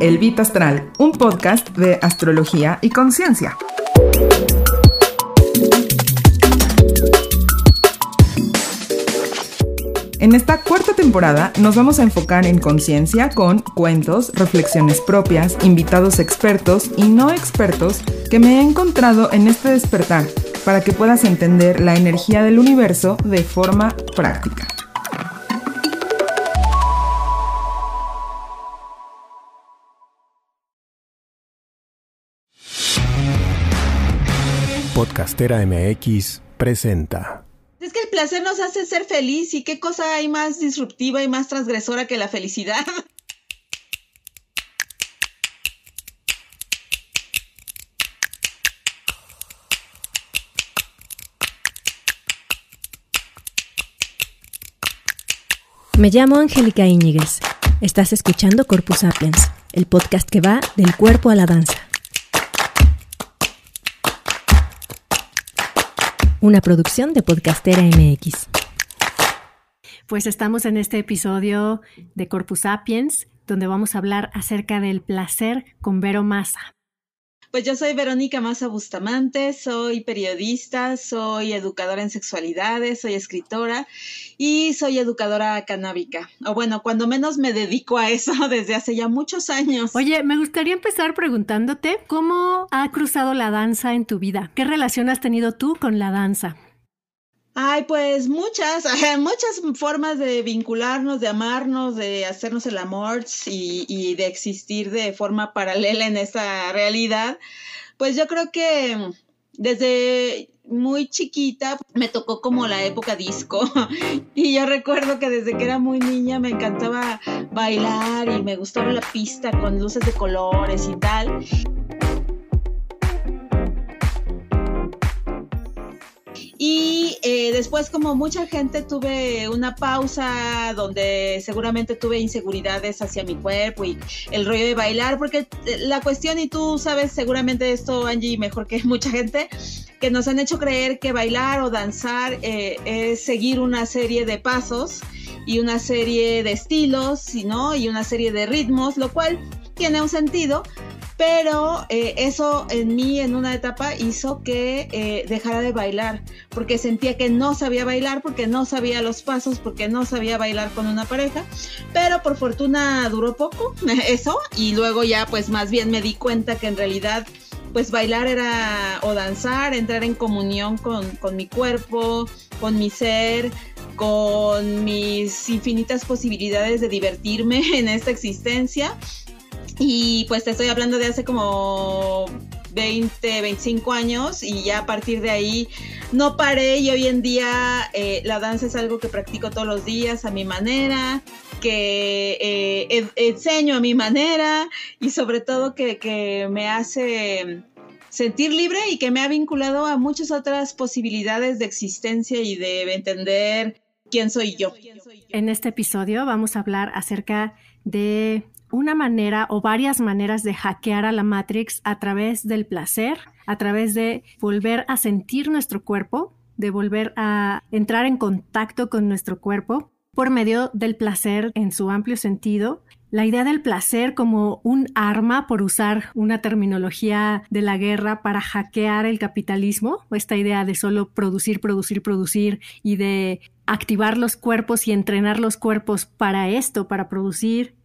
El Vita Astral, un podcast de astrología y conciencia. En esta cuarta temporada nos vamos a enfocar en conciencia con cuentos, reflexiones propias, invitados expertos y no expertos que me he encontrado en este despertar para que puedas entender la energía del universo de forma práctica. Podcastera MX presenta. Es que el placer nos hace ser feliz y qué cosa hay más disruptiva y más transgresora que la felicidad. Me llamo Angélica Íñiguez. Estás escuchando Corpus Sapiens, el podcast que va del cuerpo a la danza. Una producción de Podcastera MX. Pues estamos en este episodio de Corpus Sapiens, donde vamos a hablar acerca del placer con Vero Massa. Pues yo soy Verónica Massa Bustamante, soy periodista, soy educadora en sexualidades, soy escritora y soy educadora canábica. O bueno, cuando menos me dedico a eso desde hace ya muchos años. Oye, me gustaría empezar preguntándote cómo ha cruzado la danza en tu vida. ¿Qué relación has tenido tú con la danza? Ay, pues muchas, muchas formas de vincularnos, de amarnos, de hacernos el amor y, y, de existir de forma paralela en esta realidad. Pues yo creo que desde muy chiquita me tocó como la época disco y yo recuerdo que desde que era muy niña me encantaba bailar y me gustaba la pista con luces de colores y tal. Y eh, después, como mucha gente, tuve una pausa donde seguramente tuve inseguridades hacia mi cuerpo y el rollo de bailar, porque eh, la cuestión, y tú sabes seguramente esto, Angie, mejor que mucha gente, que nos han hecho creer que bailar o danzar eh, es seguir una serie de pasos y una serie de estilos, ¿no? Y una serie de ritmos, lo cual tiene un sentido, pero eh, eso en mí en una etapa hizo que eh, dejara de bailar, porque sentía que no sabía bailar, porque no sabía los pasos, porque no sabía bailar con una pareja, pero por fortuna duró poco eso y luego ya pues más bien me di cuenta que en realidad pues bailar era o danzar, entrar en comunión con, con mi cuerpo, con mi ser, con mis infinitas posibilidades de divertirme en esta existencia y pues te estoy hablando de hace como 20, 25 años y ya a partir de ahí no paré y hoy en día eh, la danza es algo que practico todos los días a mi manera, que eh, enseño a mi manera y sobre todo que, que me hace sentir libre y que me ha vinculado a muchas otras posibilidades de existencia y de entender quién soy yo. En este episodio vamos a hablar acerca de una manera o varias maneras de hackear a la Matrix a través del placer, a través de volver a sentir nuestro cuerpo, de volver a entrar en contacto con nuestro cuerpo por medio del placer en su amplio sentido. La idea del placer como un arma, por usar una terminología de la guerra, para hackear el capitalismo, esta idea de solo producir, producir, producir y de activar los cuerpos y entrenar los cuerpos para esto, para producir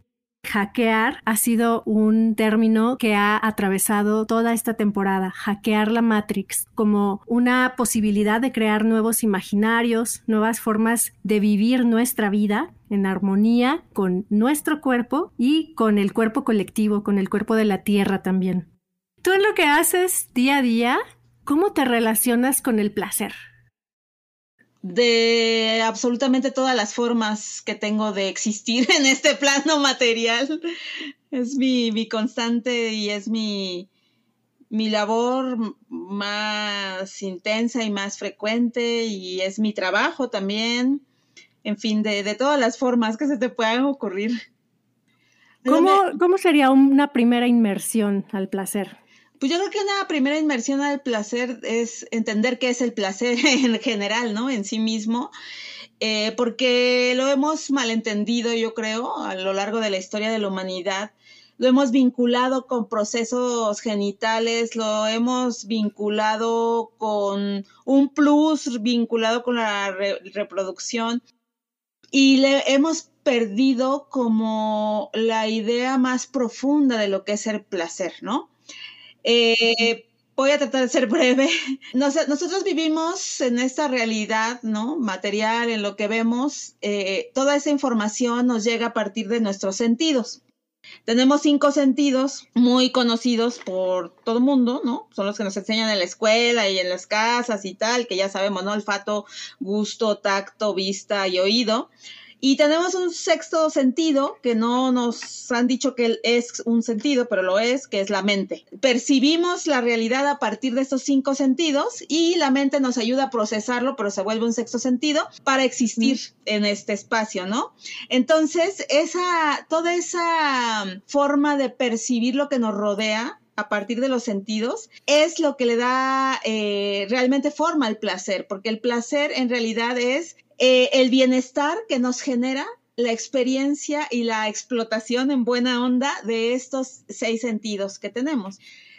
Hackear ha sido un término que ha atravesado toda esta temporada, hackear la Matrix, como una posibilidad de crear nuevos imaginarios, nuevas formas de vivir nuestra vida en armonía con nuestro cuerpo y con el cuerpo colectivo, con el cuerpo de la Tierra también. Tú en lo que haces día a día, ¿cómo te relacionas con el placer? De absolutamente todas las formas que tengo de existir en este plano material. Es mi, mi constante y es mi, mi labor más intensa y más frecuente y es mi trabajo también. En fin, de, de todas las formas que se te puedan ocurrir. ¿Cómo, ¿Cómo sería una primera inmersión al placer? Pues yo creo que una primera inmersión al placer es entender qué es el placer en general, ¿no? En sí mismo, eh, porque lo hemos malentendido, yo creo, a lo largo de la historia de la humanidad. lo hemos vinculado con procesos genitales, lo hemos vinculado con un plus vinculado con la reproducción y le hemos perdido como la idea más profunda de lo que es el placer, ¿no? Eh, voy a tratar de ser breve. nosotros vivimos en esta realidad, ¿no? Material, en lo que vemos, eh, toda esa información nos llega a partir de nuestros sentidos. Tenemos cinco sentidos muy conocidos por todo el mundo, ¿no? Son los que nos enseñan en la escuela y en las casas y tal, que ya sabemos, ¿no? Olfato, gusto, tacto, vista y oído. Y tenemos un sexto sentido que no nos han dicho que es un sentido, pero lo es, que es la mente. Percibimos la realidad a partir de estos cinco sentidos y la mente nos ayuda a procesarlo, pero se vuelve un sexto sentido para existir en este espacio, ¿no? Entonces, esa, toda esa forma de percibir lo que nos rodea a partir de los sentidos es lo que le da eh, realmente forma al placer, porque el placer en realidad es eh, el bienestar que nos genera la experiencia y la explotación en buena onda de estos seis sentidos que tenemos.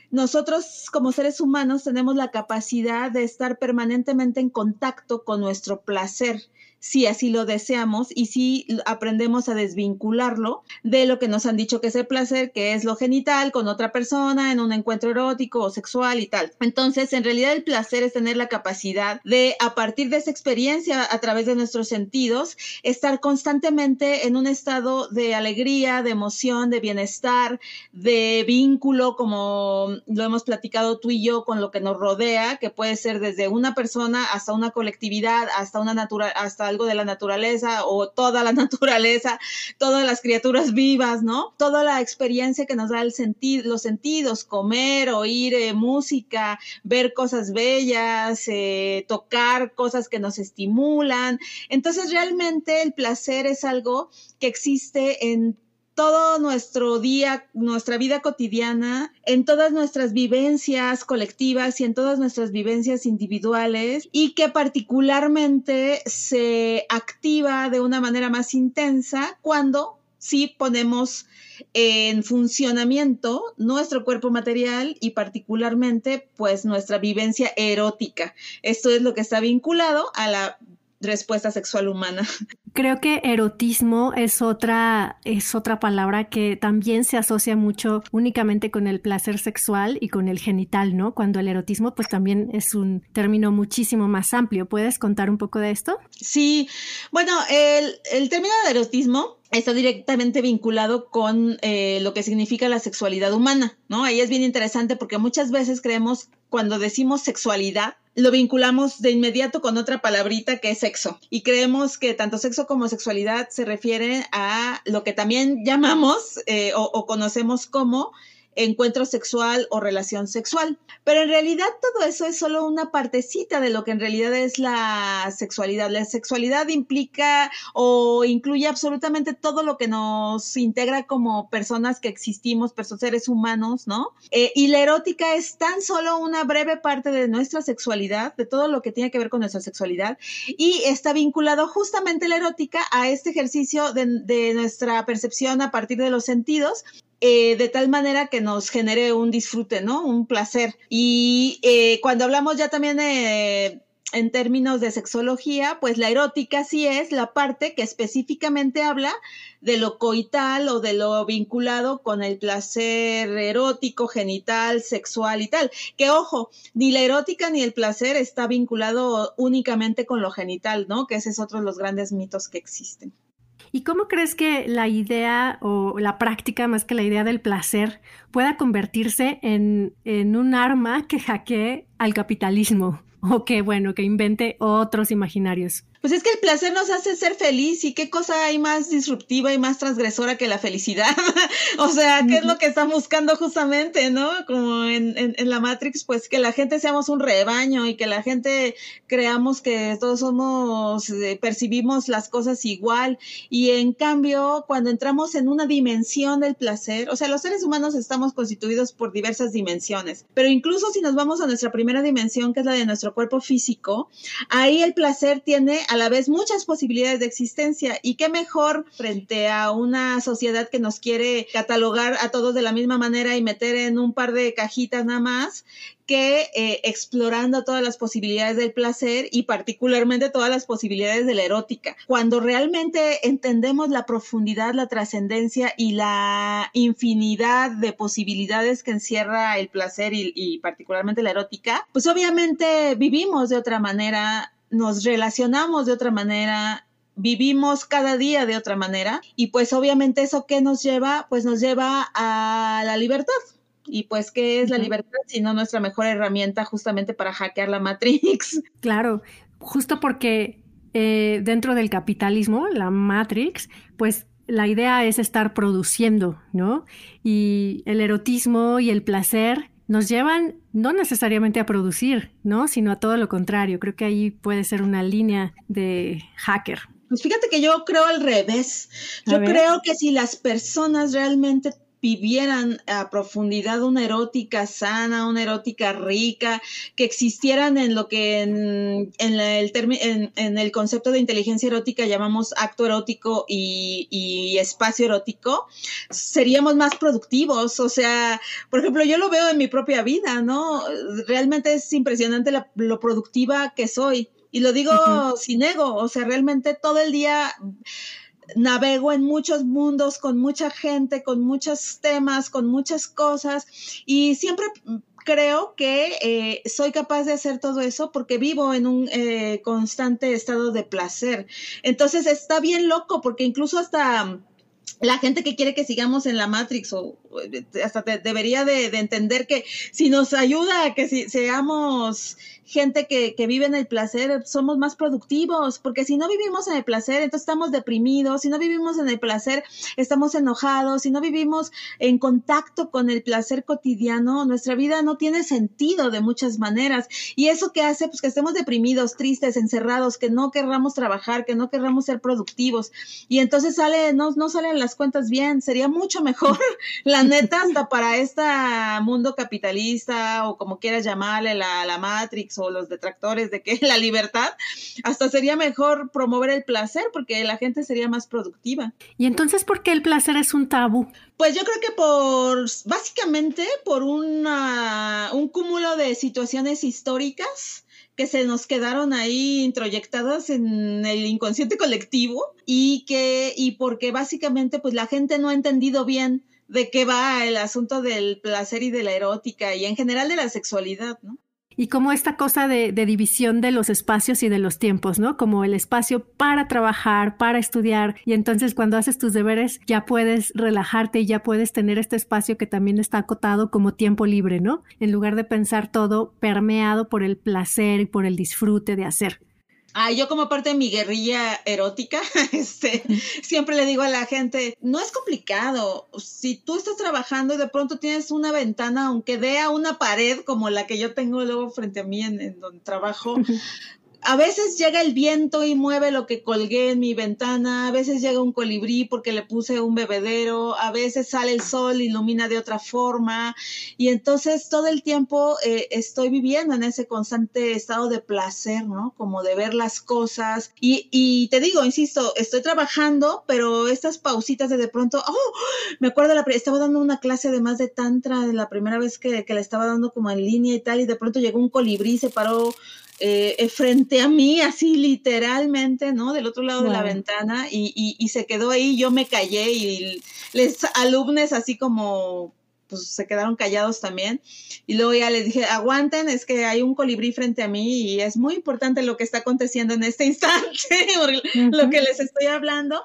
Nosotros como seres humanos tenemos la capacidad de estar permanentemente en contacto con nuestro placer si así lo deseamos y si aprendemos a desvincularlo de lo que nos han dicho que es el placer, que es lo genital con otra persona en un encuentro erótico o sexual y tal. Entonces, en realidad el placer es tener la capacidad de, a partir de esa experiencia, a través de nuestros sentidos, estar constantemente en un estado de alegría, de emoción, de bienestar, de vínculo, como lo hemos platicado tú y yo con lo que nos rodea, que puede ser desde una persona hasta una colectividad, hasta una natural, hasta algo de la naturaleza o toda la naturaleza, todas las criaturas vivas, ¿no? Toda la experiencia que nos da el sentido, los sentidos, comer, oír eh, música, ver cosas bellas, eh, tocar cosas que nos estimulan. Entonces, realmente el placer es algo que existe en todo nuestro día, nuestra vida cotidiana, en todas nuestras vivencias colectivas y en todas nuestras vivencias individuales y que particularmente se activa de una manera más intensa cuando sí ponemos en funcionamiento nuestro cuerpo material y particularmente pues nuestra vivencia erótica. Esto es lo que está vinculado a la respuesta sexual humana. Creo que erotismo es otra, es otra palabra que también se asocia mucho únicamente con el placer sexual y con el genital, ¿no? Cuando el erotismo pues también es un término muchísimo más amplio. ¿Puedes contar un poco de esto? Sí, bueno, el, el término de erotismo está directamente vinculado con eh, lo que significa la sexualidad humana, ¿no? Ahí es bien interesante porque muchas veces creemos cuando decimos sexualidad, lo vinculamos de inmediato con otra palabrita que es sexo. Y creemos que tanto sexo como sexualidad se refieren a lo que también llamamos eh, o, conocemos como encuentro sexual o relación sexual. Pero en realidad todo eso es solo una partecita de lo que en realidad es la sexualidad. La sexualidad implica o incluye absolutamente todo lo que nos integra como personas que existimos, personas, seres humanos, ¿no? Eh, y la erótica es tan solo una breve parte de nuestra sexualidad, de todo lo que tiene que ver con nuestra sexualidad, y está vinculado justamente la erótica a este ejercicio de, de nuestra percepción a partir de los sentidos eh, de tal manera que nos genere un disfrute, ¿no? Un placer. Y eh, cuando hablamos ya también en términos de sexología, pues la erótica sí es la parte que específicamente habla de lo coital o de lo vinculado con el placer erótico, genital, sexual y tal. Que ojo, ni la erótica ni el placer está vinculado únicamente con lo genital, ¿no? Que ese es otro de los grandes mitos que existen. ¿Y cómo crees que la idea o la práctica, más que la idea del placer, pueda convertirse en, en un arma que hackee al capitalismo o que, bueno, que invente otros imaginarios? Pues es que el placer nos hace ser feliz y qué cosa hay más disruptiva y más transgresora que la felicidad. o sea, ¿qué es lo que están buscando justamente, no? Como en, en, la Matrix, pues que la gente seamos un rebaño y que la gente creamos que todos somos, eh, percibimos las cosas igual. Y en cambio, cuando entramos en una dimensión del placer, o sea, los seres humanos estamos constituidos por diversas dimensiones, pero incluso si nos vamos a nuestra primera dimensión, que es la de nuestro cuerpo físico, ahí el placer tiene a la vez muchas posibilidades de existencia. Y qué mejor frente a una sociedad que nos quiere catalogar a todos de la misma manera y meter en un par de cajitas nada más, que eh, explorando todas las posibilidades del placer y particularmente todas las posibilidades de la erótica. Cuando realmente entendemos la profundidad, la trascendencia y la infinidad de posibilidades que encierra el placer y, y particularmente la erótica, pues obviamente vivimos de otra manera, nos relacionamos de otra manera, vivimos cada día de otra manera y pues obviamente eso que nos lleva, pues nos lleva a la libertad. Y pues, ¿qué es la libertad sino nuestra mejor herramienta justamente para hackear la Matrix? Claro, justo porque eh, dentro del capitalismo, la Matrix, pues la idea es estar produciendo, ¿no? Y el erotismo y el placer nos llevan no necesariamente a producir, ¿no? Sino a todo lo contrario. Creo que ahí puede ser una línea de hacker. Pues fíjate que yo creo al revés. Yo creo que si las personas realmente vivieran a profundidad una erótica sana, una erótica rica, que existieran en lo que en, en, el, en, en el concepto de inteligencia erótica llamamos acto erótico y, y, espacio erótico, seríamos más productivos. O sea, por ejemplo, yo lo veo en mi propia vida, ¿no? Realmente es impresionante la, lo productiva que soy. Y lo digo sin ego, o sea, realmente todo el día navego en muchos mundos, con mucha gente, con muchos temas, con muchas cosas y siempre creo que eh, soy capaz de hacer todo eso porque vivo en un eh, constante estado de placer. Entonces está bien loco porque incluso hasta la gente que quiere que sigamos en la Matrix o hasta debería de, entender que si nos ayuda a que si, seamos gente que, que, vive en el placer, somos más productivos, porque si no vivimos en el placer, entonces estamos deprimidos, si no vivimos en el placer, estamos enojados, si no vivimos en contacto con el placer cotidiano, nuestra vida no tiene sentido de muchas maneras. Y eso que hace, pues que estemos deprimidos, tristes, encerrados, que no querramos trabajar, que no querramos ser productivos. Y entonces sale, no, no salen las cuentas bien, sería mucho mejor, la neta, hasta para este mundo capitalista o como quieras llamarle, la, la Matrix o los detractores de que la libertad, hasta sería mejor promover el placer porque la gente sería más productiva. ¿Y entonces por qué el placer es un tabú? Pues yo creo que por, básicamente por una, un cúmulo de situaciones históricas que se nos quedaron ahí introyectadas en el inconsciente colectivo y que y porque básicamente pues la gente no ha entendido bien de qué va el asunto del placer y de la erótica y en general de la sexualidad, ¿no? Y como esta cosa de, división de los espacios y de los tiempos, ¿no? Como el espacio para trabajar, para estudiar, y entonces cuando haces tus deberes ya puedes relajarte y ya puedes tener este espacio que también está acotado como tiempo libre, ¿no? En lugar de pensar todo permeado por el placer y por el disfrute de hacer. Ah, yo como parte de mi guerrilla erótica, este, siempre le digo a la gente, no es complicado. Si tú estás trabajando y de pronto tienes una ventana, aunque dé a una pared como la que yo tengo luego frente a mí en, en donde trabajo, a veces llega el viento y mueve lo que colgué en mi ventana, a veces llega un colibrí porque le puse un bebedero, a veces sale el sol, ilumina de otra forma. Y entonces todo el tiempo eh, estoy viviendo en ese constante estado de placer, ¿no? Como de ver las cosas. Y, y te digo, insisto, estoy trabajando, pero estas pausitas de de pronto, oh, me acuerdo, la, estaba dando una clase de más de tantra la primera vez que, que la estaba dando como en línea y tal y de pronto llegó un colibrí, se paró eh, frente a mí, así literalmente, ¿no? Del otro lado de la ventana y, y, se quedó ahí, yo me callé y les alumnos así como pues se quedaron callados también. Y luego ya les dije, aguanten, es que hay un colibrí frente a mí y es muy importante lo que está aconteciendo en este instante, lo que les estoy hablando.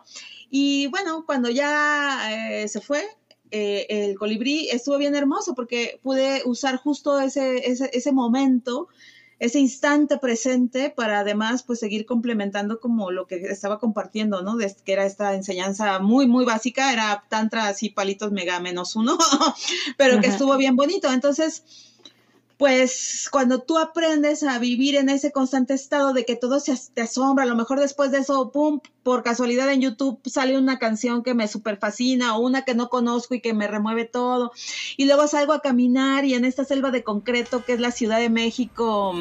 Y bueno, cuando ya eh, se fue, eh, el colibrí estuvo bien hermoso porque pude usar justo ese, ese, ese momento ese instante presente para además pues seguir complementando como lo que estaba compartiendo, ¿no? De, que era esta enseñanza muy, muy básica, era tantra así palitos mega menos uno, pero que estuvo bien bonito. Entonces, pues cuando tú aprendes a vivir en ese constante estado de que todo se te asombra, a lo mejor después de eso, pum, por casualidad en YouTube sale una canción que me super fascina o una que no conozco y que me remueve todo. Y luego salgo a caminar y en esta selva de concreto que es la Ciudad de México,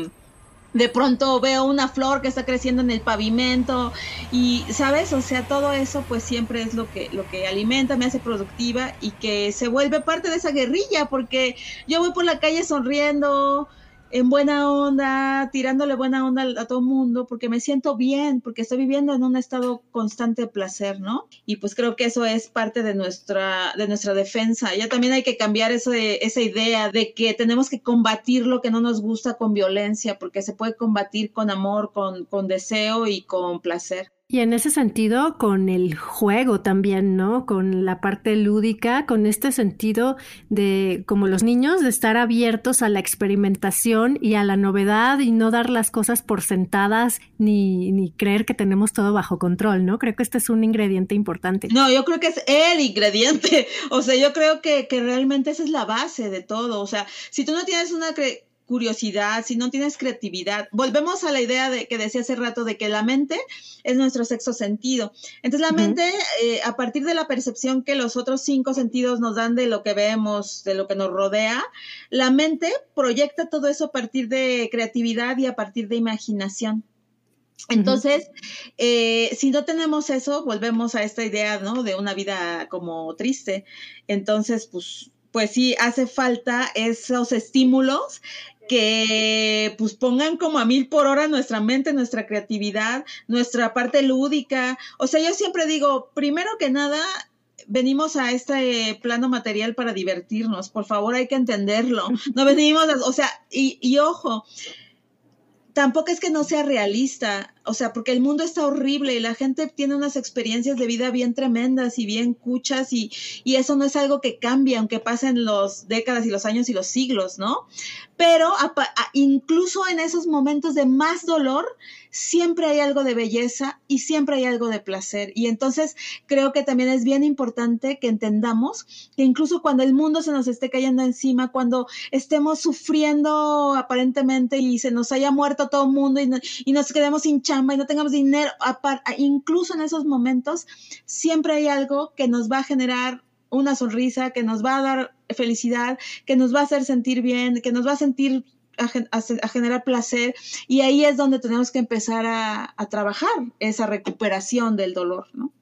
de pronto veo una flor que está creciendo en el pavimento y sabes o sea todo eso pues siempre es lo que lo que alimenta me hace productiva y que se vuelve parte de esa guerrilla porque yo voy por la calle sonriendo en buena onda, tirándole buena onda a todo el mundo, porque me siento bien, porque estoy viviendo en un estado constante de placer, ¿no? Y pues creo que eso es parte de nuestra, de nuestra defensa. Ya también hay que cambiar esa idea de que tenemos que combatir lo que no nos gusta con violencia, porque se puede combatir con amor, con, con deseo y con placer. Y en ese sentido, con el juego también, ¿no? Con la parte lúdica, con este sentido de, como los niños, de estar abiertos a la experimentación y a la novedad y no dar las cosas por sentadas ni, ni creer que tenemos todo bajo control, ¿no? Creo que este es un ingrediente importante. No, yo creo que es el ingrediente. O sea, yo creo que, que realmente esa es la base de todo. O sea, si tú no tienes una curiosidad, si no tienes creatividad, volvemos a la idea de que decía hace rato de que la mente es nuestro sexto sentido. Entonces la mente, eh, a partir de la percepción que los otros cinco sentidos nos dan de lo que vemos, de lo que nos rodea, la mente proyecta todo eso a partir de creatividad y a partir de imaginación. Entonces, eh, si no tenemos eso, volvemos a esta idea, ¿no? De una vida como triste. Entonces, pues, pues sí, hace falta esos estímulos que pues pongan como a mil por hora nuestra mente, nuestra creatividad, nuestra parte lúdica. O sea, yo siempre digo, primero que nada, venimos a este plano material para divertirnos, por favor hay que entenderlo. No venimos, o sea, y, y ojo, tampoco es que no sea realista, o sea, porque el mundo está horrible y la gente tiene unas experiencias de vida bien tremendas y bien cuchas y, y eso no es algo que cambie, aunque pasen los décadas y los años y los siglos, ¿no? Pero incluso en esos momentos de más dolor, siempre hay algo de belleza y siempre hay algo de placer. Y entonces creo que también es bien importante que entendamos que incluso cuando el mundo se nos esté cayendo encima, cuando estemos sufriendo aparentemente y se nos haya muerto todo el mundo y, nos quedemos sin y no tengamos dinero, incluso en esos momentos, siempre hay algo que nos va a generar una sonrisa, que nos va a dar felicidad, que nos va a hacer sentir bien, que nos va a sentir a, generar placer y ahí es donde tenemos que empezar a, a trabajar esa recuperación del dolor, ¿no?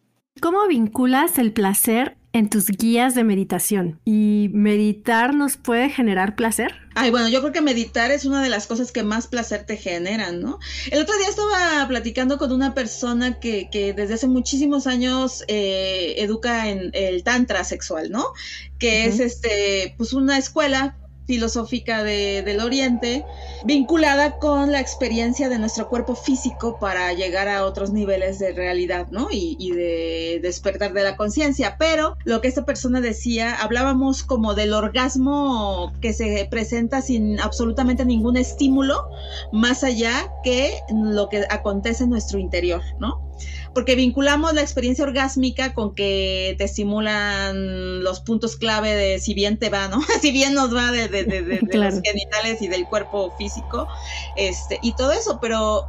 ¿Cómo vinculas el placer en tus guías de meditación? ¿Y meditar nos puede generar placer? Ay, bueno, yo creo que meditar es una de las cosas que más placer te generan, ¿no? El otro día estaba platicando con una persona que, que desde hace muchísimos años eh, educa en el tantra sexual, ¿no? Que es este, pues una escuela filosófica del Oriente, vinculada con la experiencia de nuestro cuerpo físico para llegar a otros niveles de realidad, ¿no? Y, y de despertar de la conciencia. Pero lo que esta persona decía, hablábamos como del orgasmo que se presenta sin absolutamente ningún estímulo, más allá que lo que acontece en nuestro interior, ¿no? Porque vinculamos la experiencia orgásmica con que te estimulan los puntos clave de si bien te va, ¿no? si bien nos va de, de, de, los genitales y del cuerpo físico, este, y todo eso, pero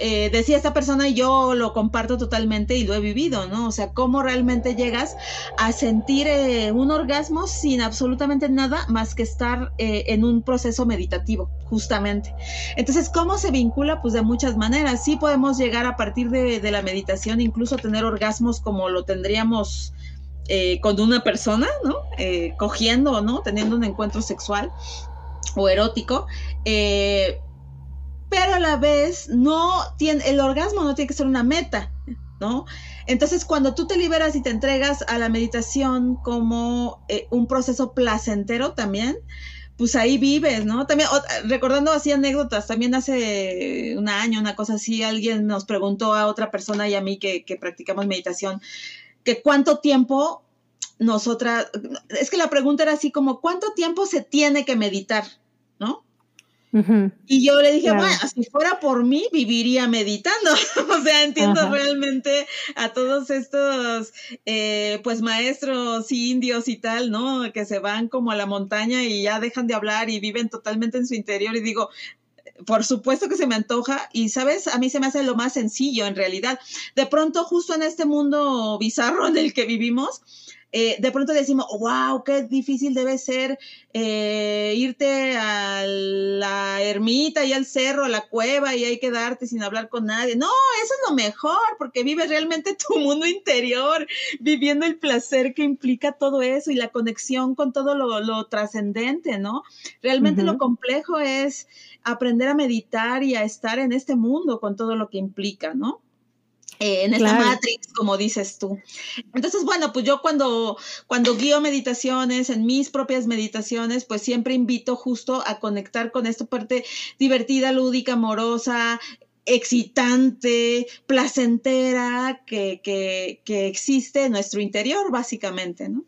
eh, decía esta persona y yo lo comparto totalmente y lo he vivido, ¿no? O sea, cómo realmente llegas a sentir eh, un orgasmo sin absolutamente nada más que estar eh, en un proceso meditativo, justamente. Entonces, ¿cómo se vincula? Pues de muchas maneras. Sí podemos llegar a partir de, de la meditación, incluso tener orgasmos como lo tendríamos con una persona, ¿no? cogiendo, ¿no? Teniendo un encuentro sexual o erótico. Pero a la vez no tiene, el orgasmo no tiene que ser una meta, ¿no? Entonces, cuando tú te liberas y te entregas a la meditación como eh, un proceso placentero también, pues ahí vives, ¿no? También, recordando así anécdotas, también hace un año, una cosa así, alguien nos preguntó a otra persona y a mí que, que practicamos meditación, que cuánto tiempo nosotras, es que la pregunta era así como, ¿cuánto tiempo se tiene que meditar? ¿No? Y yo le dije, bueno, si fuera por mí, viviría meditando. o sea, entiendo realmente a todos estos, eh, pues, maestros indios y tal, ¿no? Que se van como a la montaña y ya dejan de hablar y viven totalmente en su interior. Y digo, por supuesto que se me antoja y, ¿sabes? A mí se me hace lo más sencillo en realidad. De pronto, justo en este mundo bizarro en el que vivimos, eh, de pronto decimos, wow, qué difícil debe ser eh, irte a la ermita y al cerro, a la cueva y hay que quedarte sin hablar con nadie. No, eso es lo mejor, porque vives realmente tu mundo interior, viviendo el placer que implica todo eso y la conexión con todo lo, trascendente, ¿no? Realmente lo complejo es aprender a meditar y a estar en este mundo con todo lo que implica, ¿no? Eh, en esta matrix, como dices tú. Entonces, bueno, pues yo cuando, cuando guío meditaciones, en mis propias meditaciones, pues siempre invito justo a conectar con esta parte divertida, lúdica, amorosa, excitante, placentera que, que, que existe en nuestro interior, básicamente, ¿no?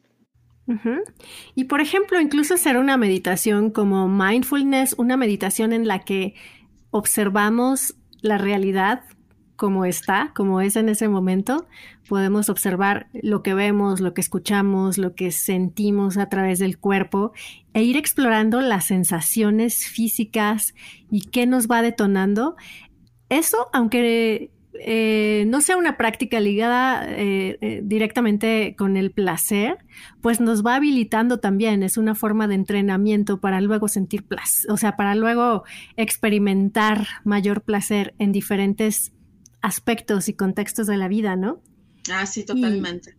Y por ejemplo, incluso hacer una meditación como mindfulness, una meditación en la que observamos la realidad como está, como es en ese momento, podemos observar lo que vemos, lo que escuchamos, lo que sentimos a través del cuerpo e ir explorando las sensaciones físicas y qué nos va detonando. Eso, aunque eh, no sea una práctica ligada eh, eh, directamente con el placer, pues nos va habilitando también, es una forma de entrenamiento para luego sentir placer, o sea, para luego experimentar mayor placer en diferentes aspectos y contextos de la vida, ¿no? Ah, sí, totalmente.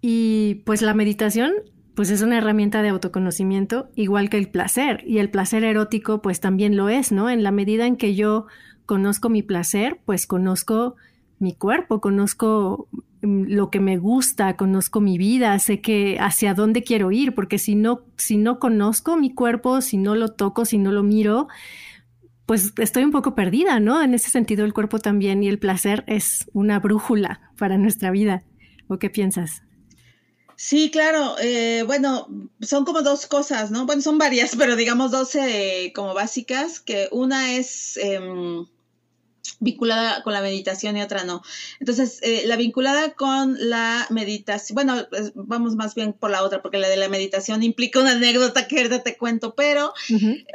Y, pues la meditación, pues es una herramienta de autoconocimiento, igual que el placer, y el placer erótico, pues también lo es, ¿no? En la medida en que yo conozco mi placer, pues conozco mi cuerpo, conozco mm, lo que me gusta, conozco mi vida, sé que hacia dónde quiero ir, porque si no, si no conozco mi cuerpo, si no lo toco, si no lo miro, pues estoy un poco perdida, ¿no? En ese sentido, el cuerpo también y el placer es una brújula para nuestra vida. ¿O qué piensas? Sí, claro. Eh, bueno, son como dos cosas, ¿no? Bueno, son varias, pero digamos dos eh, como básicas, que una es... Em, vinculada con la meditación y otra no. Entonces, eh, la vinculada con la meditación, bueno, pues, vamos más bien por la otra, porque la de la meditación implica una anécdota que ahorita te cuento, pero,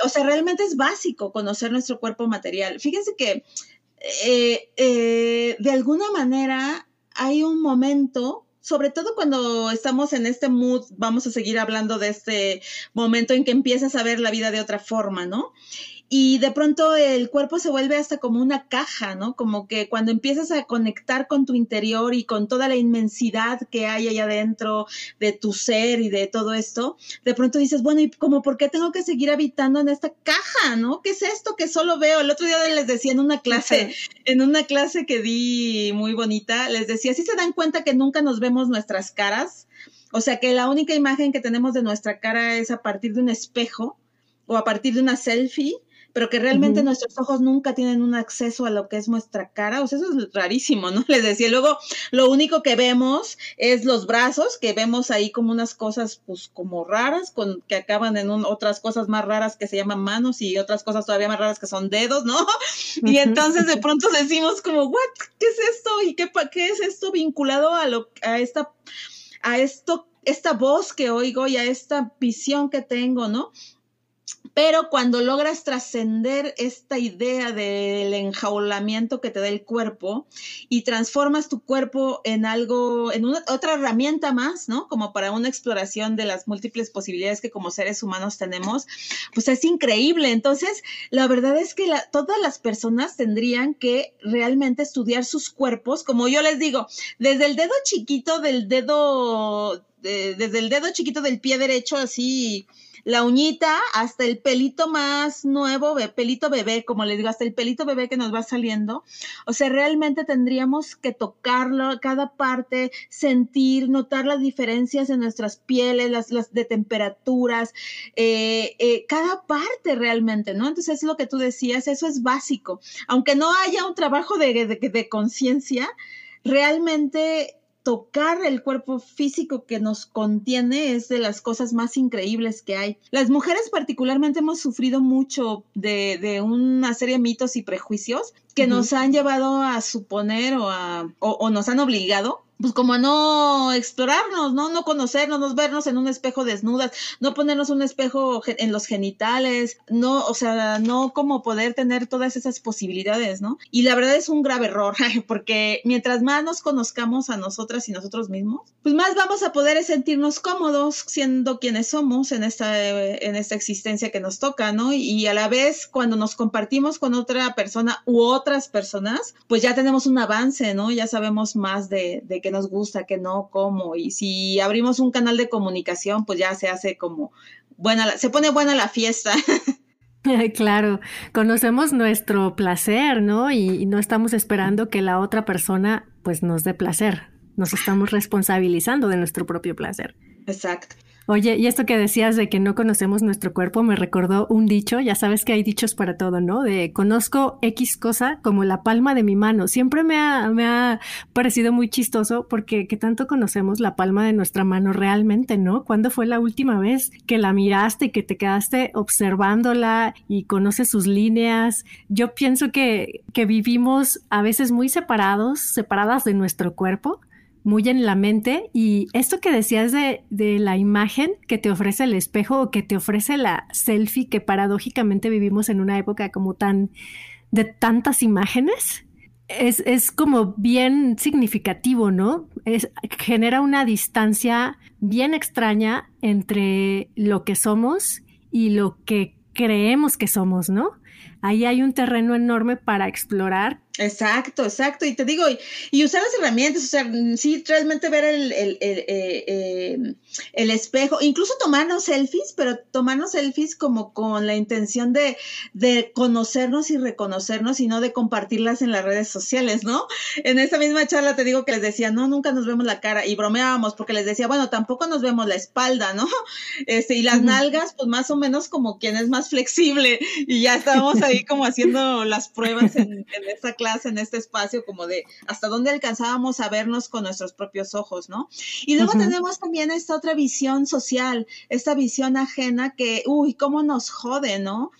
o sea, realmente es básico conocer nuestro cuerpo material. Fíjense que eh, eh, de alguna manera hay un momento sobre todo cuando estamos en este mood, vamos a seguir hablando de este momento en que empiezas a ver la vida de otra forma, ¿no? Y de pronto el cuerpo se vuelve hasta como una caja, ¿no? Como que cuando empiezas a conectar con tu interior y con toda la inmensidad que hay allá adentro de tu ser y de todo esto, de pronto dices, bueno, ¿y como por qué tengo que seguir habitando en esta caja, ¿no? ¿Qué es esto que solo veo? El otro día les decía en una clase, en una clase que di muy bonita, les decía, ¿sí se dan cuenta que nunca nos vemos nuestras caras? O sea, que la única imagen que tenemos de nuestra cara es a partir de un espejo o a partir de una selfie pero que realmente nuestros ojos nunca tienen un acceso a lo que es nuestra cara, o sea, eso es rarísimo, ¿no? Les decía, luego lo único que vemos es los brazos, que vemos ahí como unas cosas, pues, como raras, con, que acaban en otras cosas más raras que se llaman manos y otras cosas todavía más raras que son dedos, ¿no? Y entonces de pronto decimos como, ¿what? ¿Qué es esto? ¿Y qué, qué es esto vinculado a, lo, a esta, a esto, esta voz que oigo y a esta visión que tengo, ¿no? Pero cuando logras trascender esta idea del enjaulamiento que te da el cuerpo y transformas tu cuerpo en algo, en una, otra herramienta más, ¿no? Como para una exploración de las múltiples posibilidades que como seres humanos tenemos, pues es increíble. Entonces, la verdad es que todas las personas tendrían que realmente estudiar sus cuerpos, como yo les digo, desde el dedo chiquito del dedo, desde el dedo chiquito del pie derecho, así la uñita hasta el pelito más nuevo, pelito bebé, como les digo, hasta el pelito bebé que nos va saliendo. O sea, realmente tendríamos que tocarlo, cada parte, sentir, notar las diferencias en nuestras pieles, las, las de temperaturas, eh, eh, cada parte realmente, ¿no? Entonces es lo que tú decías, eso es básico. Aunque no haya un trabajo de, de, de conciencia, realmente tocar el cuerpo físico que nos contiene es de las cosas más increíbles que hay. Las mujeres particularmente hemos sufrido mucho de, una serie de mitos y prejuicios que nos han llevado a suponer o, a, o, nos han obligado pues como a no explorarnos, ¿no? No conocernos, no vernos en un espejo desnudas, no ponernos un espejo en los genitales, no, o sea, no como poder tener todas esas posibilidades, ¿no? Y la verdad es un grave error, porque mientras más nos conozcamos a nosotras y nosotros mismos, pues más vamos a poder sentirnos cómodos siendo quienes somos en esta, en esta existencia que nos toca, ¿no? Y a la vez, cuando nos compartimos con otra persona u otras personas, pues ya tenemos un avance, ¿no? Ya sabemos más de, de que nos gusta, que no, cómo. Y si abrimos un canal de comunicación, pues ya se hace como buena, se pone buena la fiesta. Claro, conocemos nuestro placer, ¿no? Y, no estamos esperando que la otra persona pues nos dé placer. Nos estamos responsabilizando de nuestro propio placer. Exacto. Oye, y esto que decías de que no conocemos nuestro cuerpo me recordó un dicho, ya sabes que hay dichos para todo, ¿no? De conozco X cosa como la palma de mi mano. Siempre me ha, me ha parecido muy chistoso porque que tanto conocemos la palma de nuestra mano realmente, ¿no? ¿Cuándo fue la última vez que la miraste y que te quedaste observándola y conoces sus líneas? Yo pienso que, que vivimos a veces muy separados, separadas de nuestro cuerpo muy en la mente. Y esto que decías de, de, la imagen que te ofrece el espejo o que te ofrece la selfie, que paradójicamente vivimos en una época como tan de tantas imágenes, es, es como bien significativo, ¿no? Es, genera una distancia bien extraña entre lo que somos y lo que creemos que somos, ¿no? Ahí hay un terreno enorme para explorar Exacto, exacto. Y te digo, y, usar las herramientas, o sea, sí, realmente ver el, el, el, eh, em, el, espejo, incluso tomarnos selfies, pero tomarnos selfies como con la intención de, de conocernos y reconocernos y no de compartirlas en las redes sociales, ¿no? En esa misma charla te digo que les decía, no, nunca nos vemos la cara y bromeábamos porque les decía, bueno, tampoco nos vemos la espalda, ¿no? Este, y las nalgas, pues más o menos como quien es más flexible y ya estábamos ahí como haciendo las pruebas en, en esa clase en este espacio como de hasta dónde alcanzábamos a vernos con nuestros propios ojos, ¿no? Y luego tenemos también esta otra visión social, esta visión ajena que, uy, cómo nos jode, ¿no?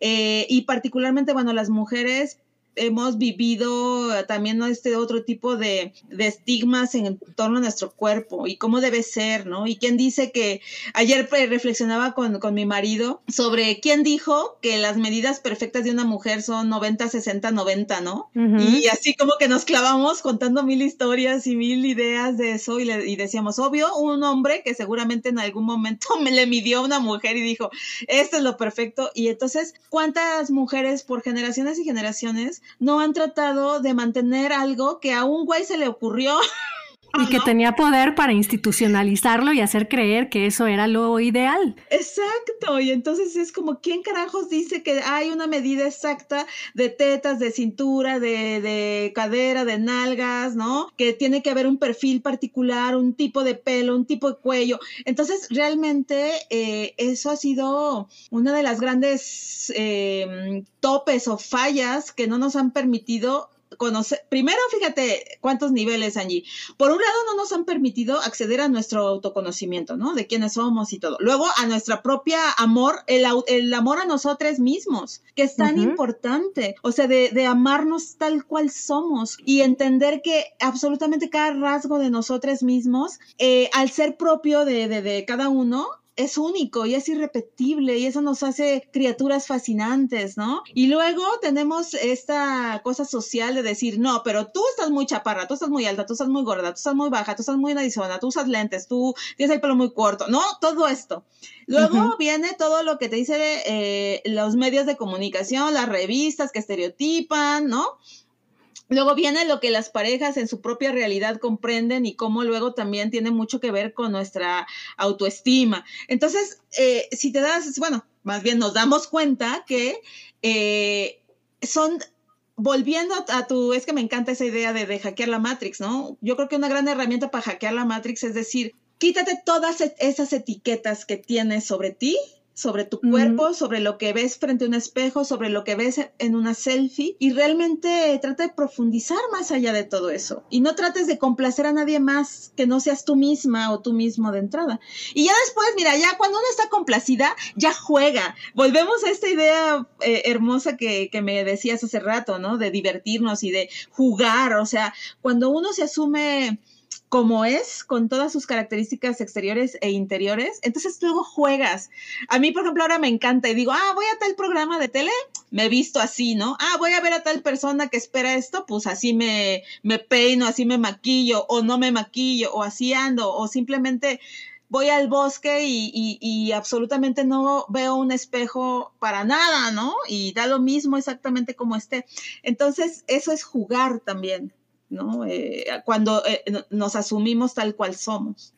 Eh, y particularmente, bueno, las mujeres hemos vivido eh, también este otro tipo de, estigmas en torno a nuestro cuerpo y cómo debe ser, ¿no? Y quién dice que ayer reflexionaba con, mi marido sobre quién dijo que las medidas perfectas de una mujer son 90, 60, 90, ¿no? Y así como que nos clavamos contando mil historias y mil ideas de eso y, le, y decíamos, obvio, un hombre que seguramente en algún momento me le midió a una mujer y dijo, esto es lo perfecto. Y entonces, ¿cuántas mujeres por generaciones y generaciones no han tratado de mantener algo que a un güey se le ocurrió. Y que tenía poder para institucionalizarlo y hacer creer que eso era lo ideal. Exacto, y entonces es como, ¿quién carajos dice que hay una medida exacta de tetas, de cintura, de, de cadera, de nalgas, ¿no? Que tiene que haber un perfil particular, un tipo de pelo, un tipo de cuello. Entonces, realmente eh, eso ha sido una de las grandes eh, topes o fallas que no nos han permitido conocer, primero fíjate cuántos niveles, allí Por un lado, no nos han permitido acceder a nuestro autoconocimiento, ¿no? De quiénes somos y todo. Luego, a nuestra propia amor, el, el amor a nosotros mismos, que es tan importante. O sea, de, de, amarnos tal cual somos y entender que absolutamente cada rasgo de nosotros mismos, eh, al ser propio de, de, de cada uno, es único y es irrepetible y eso nos hace criaturas fascinantes, ¿no? Y luego tenemos esta cosa social de decir, no, pero tú estás muy chaparra, tú estás muy alta, tú estás muy gorda, tú estás muy baja, tú estás muy narizona, tú usas lentes, tú tienes el pelo muy corto, ¿no? Todo esto. Luego viene todo lo que te dice eh, los medios de comunicación, las revistas que estereotipan, ¿no? Luego viene lo que las parejas en su propia realidad comprenden y cómo luego también tiene mucho que ver con nuestra autoestima. Entonces, eh, si te das, bueno, más bien nos damos cuenta que eh, son volviendo a tu, es que me encanta esa idea de, de, hackear la Matrix, ¿no? Yo creo que una gran herramienta para hackear la Matrix es decir, quítate todas e-, esas etiquetas que tienes sobre ti sobre tu cuerpo, sobre lo que ves frente a un espejo, sobre lo que ves en una selfie y realmente trata de profundizar más allá de todo eso y no trates de complacer a nadie más que no seas tú misma o tú mismo de entrada. Y ya después, mira, ya cuando uno está complacida, ya juega. Volvemos a esta idea eh, hermosa que, que me decías hace rato, ¿no? De divertirnos y de jugar, o sea, cuando uno se asume como es, con todas sus características exteriores e interiores, entonces luego juegas. A mí, por ejemplo, ahora me encanta y digo, ah, voy a tal programa de tele, me visto así, ¿no? Ah, voy a ver a tal persona que espera esto, pues así me, me peino, así me maquillo, o no me maquillo, o así ando, o simplemente voy al bosque y, y, absolutamente no veo un espejo para nada, ¿no? Y da lo mismo exactamente como esté. Entonces, eso es jugar también. ¿No? Eh, cuando eh, nos asumimos tal cual somos.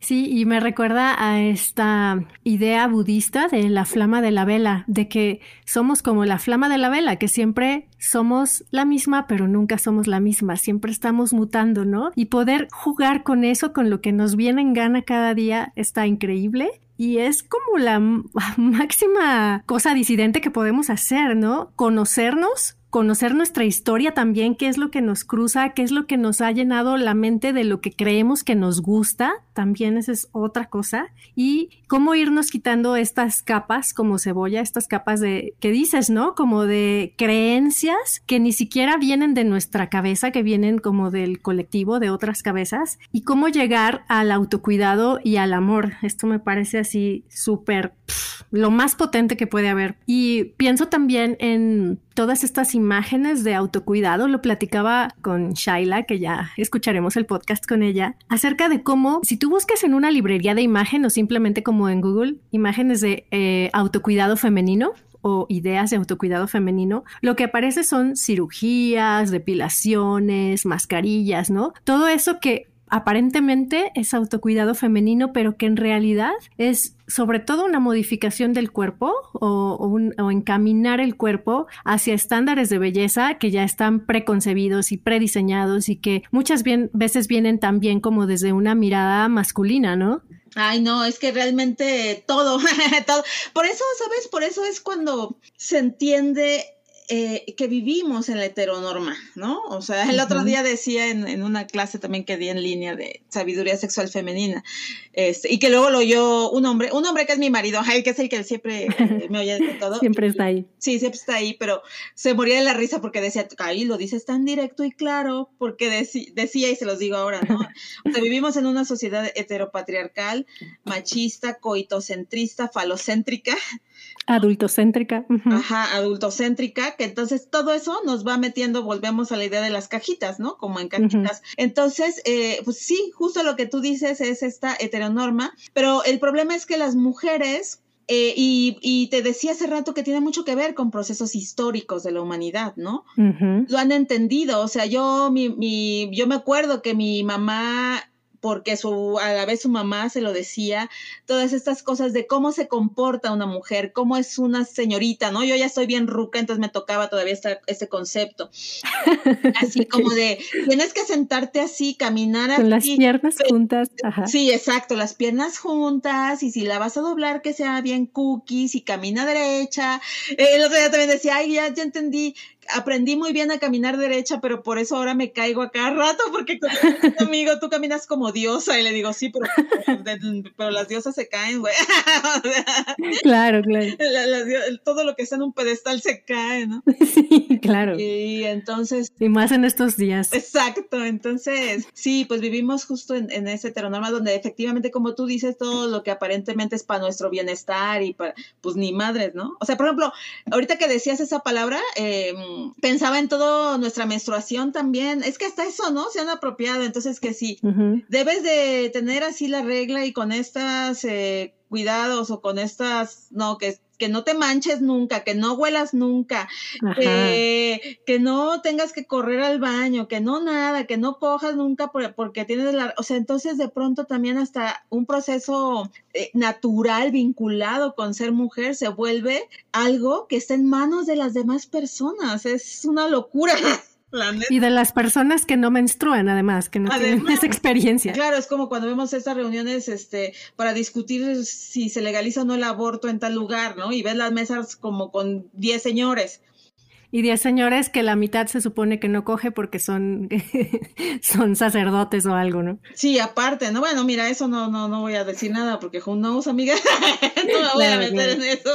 Sí, y me recuerda a esta idea budista de la flama de la vela, de que somos como la flama de la vela, que siempre somos la misma, pero nunca somos la misma, siempre estamos mutando, ¿no? Y poder jugar con eso, con lo que nos viene en gana cada día, está increíble. Y es como la máxima cosa disidente que podemos hacer, ¿no? Conocernos conocer nuestra historia también, qué es lo que nos cruza, qué es lo que nos ha llenado la mente de lo que creemos que nos gusta, también esa es otra cosa, y cómo irnos quitando estas capas como cebolla, estas capas de, que dices, ¿no? Como de creencias que ni siquiera vienen de nuestra cabeza, que vienen como del colectivo, de otras cabezas, y cómo llegar al autocuidado y al amor. Esto me parece así súper, lo más potente que puede haber. Y pienso también en todas estas imágenes de autocuidado. Lo platicaba con Shaila, que ya escucharemos el podcast con ella, acerca de cómo si tú buscas en una librería de imagen o simplemente como en Google, imágenes de eh, autocuidado femenino, o ideas de autocuidado femenino, lo que aparece son cirugías, depilaciones, mascarillas, ¿no? Todo eso que aparentemente es autocuidado femenino, pero que en realidad es sobre todo una modificación del cuerpo o, encaminar el cuerpo hacia estándares de belleza que ya están preconcebidos y prediseñados y que muchas veces vienen también como desde una mirada masculina, ¿no? Ay, no, es que realmente todo, todo. Por eso, ¿sabes? Por eso es cuando se entiende eh, que vivimos en la heteronorma, ¿no? O sea, el otro día decía en, una clase también que di en línea de sabiduría sexual femenina, este, y que luego lo oyó un hombre, un hombre que es mi marido, ay, que es el que siempre me oye de todo. siempre está ahí. Sí, siempre está ahí, pero se moría de la risa porque decía, ay, lo dices tan directo y claro, porque decía, y se los digo ahora, ¿no? O sea, vivimos en una sociedad heteropatriarcal, machista, coitocentrista, falocéntrica, Adultocéntrica. Ajá, adultocéntrica, que entonces todo eso nos va metiendo, volvemos a la idea de las cajitas, ¿no? Como en cajitas. Entonces, eh, pues sí, justo lo que tú dices es esta heteronorma, pero el problema es que las mujeres eh, y, te decía hace rato que tiene mucho que ver con procesos históricos de la humanidad, ¿no? Lo han entendido, o sea, yo, mi, mi, yo me acuerdo que mi mamá porque su, a la vez su mamá se lo decía, todas estas cosas de cómo se comporta una mujer, cómo es una señorita, ¿no? Yo ya estoy bien ruca, entonces me tocaba todavía este, este concepto. Así como de, tienes que sentarte así, caminar así. Con las piernas juntas. Sí, exacto, las piernas juntas, y si la vas a doblar, que sea bien cookies, y camina derecha. El otro día también decía, ay, ya, ya entendí aprendí muy bien a caminar derecha, pero por eso ahora me caigo a cada rato, porque con amigo tú caminas como diosa. Y le digo, sí, pero, pero las diosas se caen, güey. claro, claro. todo lo que está en un pedestal se cae, ¿no? Sí, claro. Y entonces. Y más en estos días. Exacto. Entonces, sí, pues vivimos justo en, en ese heteronorma donde efectivamente, como tú dices, todo lo que aparentemente es para nuestro bienestar y para, pues ni madres, ¿no? O sea, por ejemplo, ahorita que decías esa palabra, eh, pensaba en todo nuestra menstruación también. Es que hasta eso, ¿no? Se han apropiado. Entonces, que sí, debes de tener así la regla y con estas eh, cuidados o con estas, no, que que no te manches nunca, que no huelas nunca, que, no tengas que correr al baño, que no nada, que no cojas nunca porque tienes la... O sea, entonces de pronto también hasta un proceso eh, natural vinculado con ser mujer se vuelve algo que está en manos de las demás personas. Es una locura. Y de las personas que no menstruan, además, que no tienen esa experiencia. Claro, es como cuando vemos estas reuniones este, para discutir si se legaliza o no el aborto en tal lugar, ¿no? Y ves las mesas como con 10 señores. Y 10 señores que la mitad se supone que no coge porque son, son sacerdotes o algo, ¿no? Sí, aparte, no, bueno, mira, eso no, no, no voy a decir nada porque who knows, amiga, no me voy a meter en eso,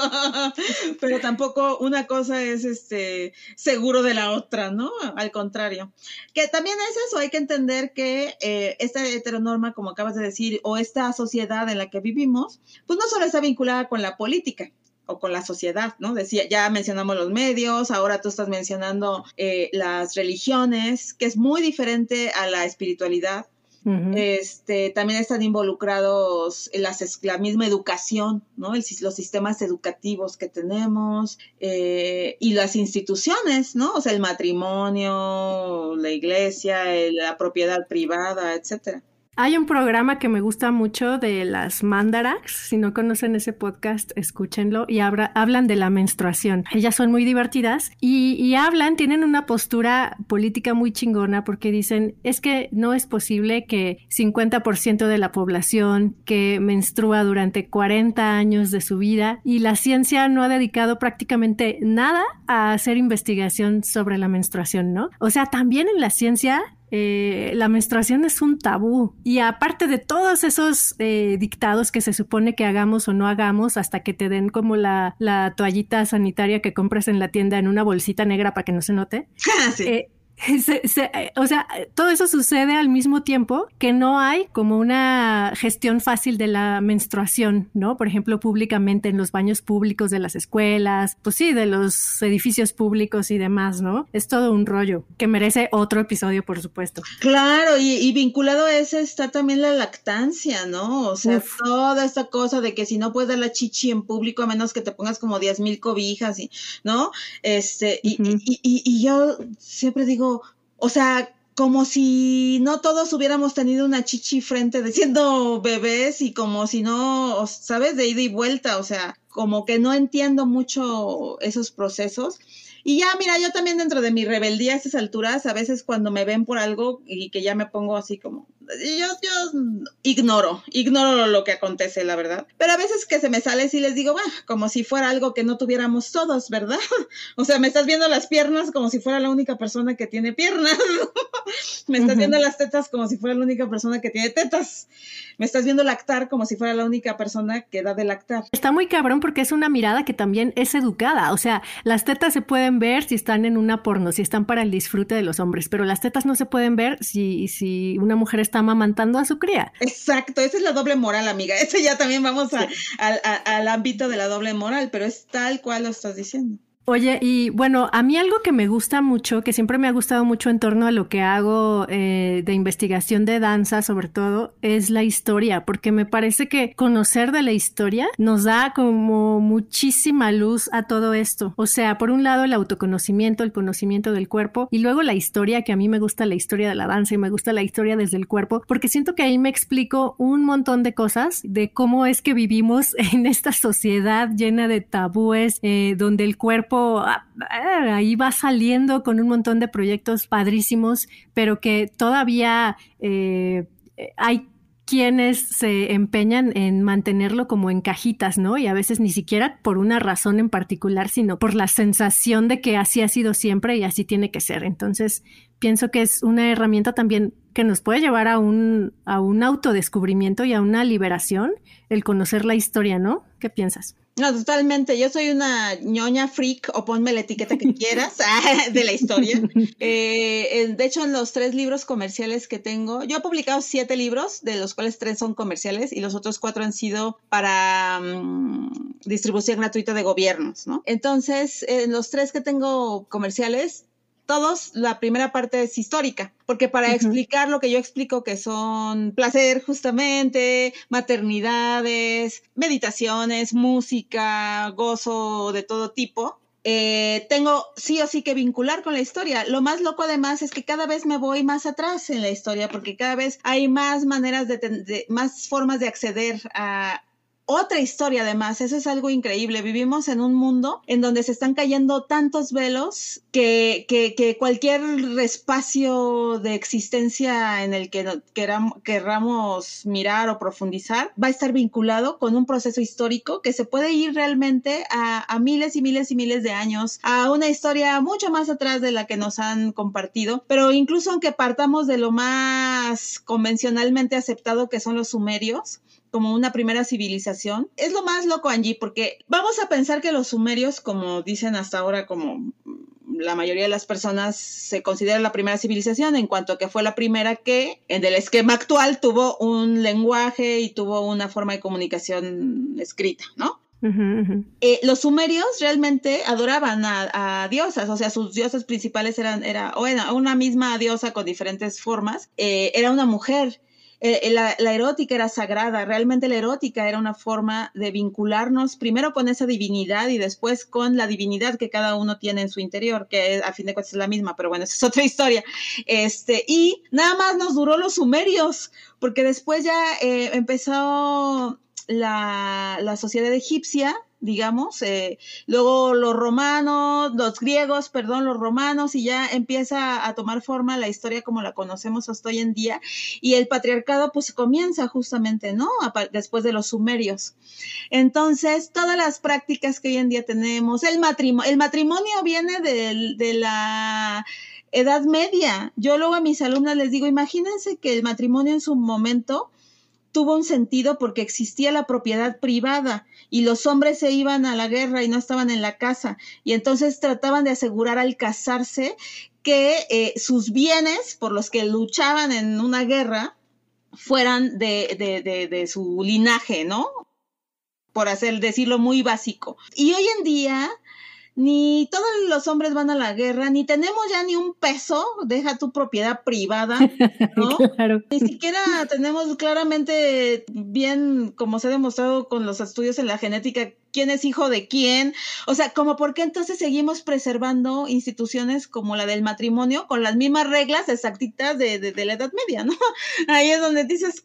pero tampoco una cosa es este seguro de la otra, ¿no? Al contrario, que también es eso, hay que entender que eh, esta heteronorma, como acabas de decir, o esta sociedad en la que vivimos, pues no solo está vinculada con la política, o con la sociedad, ¿no? Decía, ya mencionamos los medios, ahora tú estás mencionando eh, las religiones, que es muy diferente a la espiritualidad. este, también están involucrados en la misma educación, ¿no? los sistemas educativos que tenemos eh, y las instituciones, ¿no? O sea, el matrimonio, la iglesia, la propiedad privada, etcétera. Hay un programa que me gusta mucho de las Mandarax. Si no conocen ese podcast, escúchenlo. Y hablan de la menstruación. Ellas son muy divertidas y, hablan, tienen una postura política muy chingona porque dicen, es que no es posible que 50% de la población que menstrua durante 40 años de su vida y la ciencia no ha dedicado prácticamente nada a hacer investigación sobre la menstruación, ¿no? O sea, también en la ciencia eh, la menstruación es un tabú. Y aparte de todos esos eh, dictados que se supone que hagamos o no hagamos hasta que te den como la, la toallita sanitaria que compras en la tienda en una bolsita negra para que no se note. sí. Eh, Eh, o sea, todo eso sucede al mismo tiempo que no hay como una gestión fácil de la menstruación, ¿no? Por ejemplo, públicamente en los baños públicos de las escuelas, pues sí, de los edificios públicos y demás, ¿no? Es todo un rollo que merece otro episodio, por supuesto. Claro, y, vinculado a ese está también la lactancia, ¿no? O sea, toda esta cosa de que si no puedes dar la chichi en público, a menos que te pongas como 10 mil cobijas, y, ¿no? Este, y, y yo siempre digo, o sea, como si no todos hubiéramos tenido una chichi frente de siendo bebés y como si no, ¿sabes? De ida y vuelta, o sea, como que no entiendo mucho esos procesos. Y ya, mira, yo también dentro de mi rebeldía a estas alturas, a veces cuando me ven por algo y que ya me pongo así como, yo, yo ignoro, ignoro lo que acontece, la verdad. Pero a veces que se me sale y les digo, bah, como si fuera algo que no tuviéramos todos, ¿verdad? o sea, me estás viendo las piernas como si fuera la única persona que tiene piernas. me estás viendo las tetas como si fuera la única persona que tiene tetas. Me estás viendo lactar como si fuera la única persona que da de lactar. Está muy cabrón porque es una mirada que también es educada. O sea, las tetas se pueden ver si están en una porno, si están para el disfrute de los hombres, pero las tetas no se pueden ver si, si una mujer está amamantando a su cría. Exacto, esa es la doble moral, amiga. Ese ya también vamos al ámbito de la doble moral, pero es tal cual lo estás diciendo. Oye, y bueno, a mí algo que me gusta mucho, que siempre me ha gustado mucho en torno a lo que hago eh, de investigación de danza, sobre todo, es la historia, porque me parece que conocer de la historia nos da como muchísima luz a todo esto. O sea, por un lado el autoconocimiento, el conocimiento del cuerpo, y luego la historia, que a mí me gusta la historia de la danza y me gusta la historia desde el cuerpo, porque siento que ahí me explico un montón de cosas de cómo es que vivimos en esta sociedad llena de tabúes, eh, donde el cuerpo Ah, ah, ahí va saliendo con un montón de proyectos padrísimos, pero que todavía eh, hay quienes se empeñan en mantenerlo como en cajitas, ¿no? Y a veces ni siquiera por una razón en particular, sino por la sensación de que así ha sido siempre y así tiene que ser. Entonces, pienso que es una herramienta también que nos puede llevar a un, a un autodescubrimiento y a una liberación, el conocer la historia, ¿no? ¿Qué piensas? No, totalmente. Yo soy una ñoña freak, o ponme la etiqueta que quieras, ah, de la historia. Eh, de hecho, en los tres libros comerciales que tengo, yo he publicado siete libros, de los cuales tres son comerciales y los otros cuatro han sido para mm, distribución gratuita de gobiernos, ¿no? Entonces, en los tres que tengo comerciales, todos, la primera parte es histórica, porque para explicar lo que yo explico, que son placer justamente, maternidades, meditaciones, música, gozo de todo tipo, eh, tengo sí o sí que vincular con la historia. Lo más loco además es que cada vez me voy más atrás en la historia, porque cada vez hay más maneras de, de más formas de acceder a otra historia además, eso es algo increíble. Vivimos en un mundo en donde se están cayendo tantos velos que, cualquier espacio de existencia en el que queramos, mirar o profundizar va a estar vinculado con un proceso histórico que se puede ir realmente a miles y miles y miles de años, a una historia mucho más atrás de la que nos han compartido, pero incluso aunque partamos de lo más convencionalmente aceptado que son los sumerios, como una primera civilización. Es lo más loco, Angie, porque vamos a pensar que los sumerios, como dicen hasta ahora, como la mayoría de las personas se considera la primera civilización en cuanto a que fue la primera que en el esquema actual tuvo un lenguaje y tuvo una forma de comunicación escrita, ¿no? Eh, los sumerios realmente adoraban a, diosas, o sea, sus diosas principales eran, era, o era una misma diosa con diferentes formas, eh, era una mujer eh, eh, la, erótica era sagrada, realmente la erótica era una forma de vincularnos primero con esa divinidad y después con la divinidad que cada uno tiene en su interior, que a fin de cuentas es la misma, pero bueno, esa es otra historia. Este, y nada más nos duró los sumerios, porque después ya eh, empezó la, la sociedad egipcia digamos, eh, luego los romanos, los griegos, perdón, los romanos, y ya empieza a tomar forma la historia como la conocemos hasta hoy en día, y el patriarcado pues comienza justamente, ¿no? Después de los sumerios. Entonces, todas las prácticas que hoy en día tenemos, el matrimonio, el matrimonio viene de, de la Edad Media. Yo luego a mis alumnas les digo, imagínense que el matrimonio en su momento tuvo un sentido porque existía la propiedad privada y los hombres se iban a la guerra y no estaban en la casa y entonces trataban de asegurar al casarse que eh, sus bienes por los que luchaban en una guerra fueran de, de, de, su linaje, ¿no? Por hacer, decirlo muy básico. Y hoy en día ni todos los hombres van a la guerra, ni tenemos ya ni un peso, deja tu propiedad privada, ¿no? Ni siquiera tenemos claramente bien, como se ha demostrado con los estudios en la genética, quién es hijo de quién. O sea, como por qué entonces seguimos preservando instituciones como la del matrimonio con las mismas reglas exactitas de, de, la Edad Media, ¿no? Ahí es donde dices,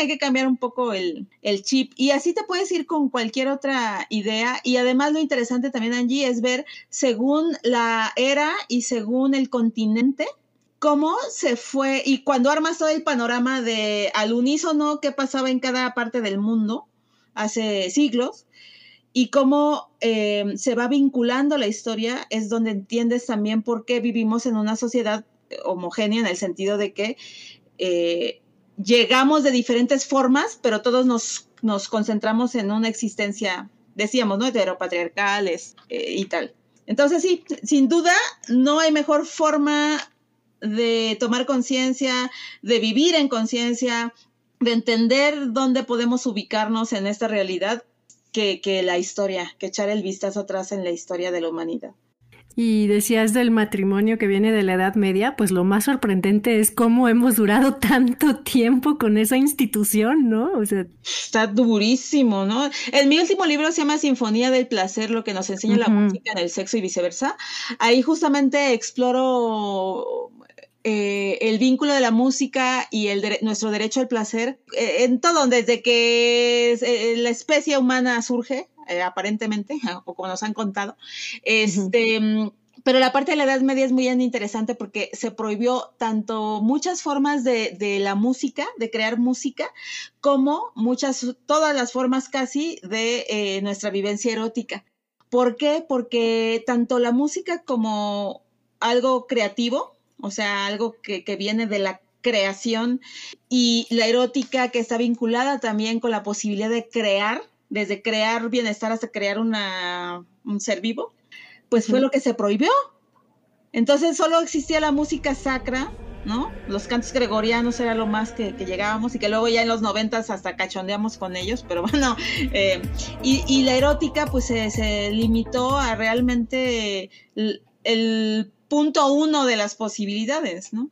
hay que cambiar un poco el, el chip. Y así te puedes ir con cualquier otra idea. Y además lo interesante también, Angie, es ver según la era y según el continente, cómo se fue y cuando armas todo el panorama de al unísono qué pasaba en cada parte del mundo hace siglos, y cómo eh, se va vinculando la historia es donde entiendes también por qué vivimos en una sociedad homogénea en el sentido de que eh, llegamos de diferentes formas, pero todos nos, nos, concentramos en una existencia, decíamos, ¿no? Heteropatriarcales eh, y tal. Entonces, sí, sin duda, no hay mejor forma de tomar conciencia, de vivir en conciencia, de entender dónde podemos ubicarnos en esta realidad que, la historia, que echar el vistazo atrás en la historia de la humanidad. Y decías del matrimonio que viene de la Edad Media, pues lo más sorprendente es cómo hemos durado tanto tiempo con esa institución, ¿no? O sea, está durísimo, ¿no? En mi último libro se llama Sinfonía del Placer, lo que nos enseña la música en el sexo y viceversa. Ahí justamente exploro eh, el vínculo de la música y el nuestro derecho al placer eh, en todo, desde que eh, la especie humana surge, aparentemente, o como nos han contado. Este, Pero la parte de la Edad Media es muy interesante porque se prohibió tanto muchas formas de, de la música, de crear música, como muchas, todas las formas casi de nuestra vivencia erótica. ¿Por qué? Porque tanto la música como algo creativo, o sea, algo que, viene de la creación y la erótica que está vinculada también con la posibilidad de crear, desde crear bienestar hasta crear una, un ser vivo, pues fue lo que se prohibió. Entonces solo existía la música sacra, ¿no? Los cantos gregorianos era lo más que, llegábamos y que luego ya en los noventas hasta cachondeamos con ellos, pero bueno, eh, y, la erótica pues se, limitó a realmente el punto uno de las posibilidades, ¿no?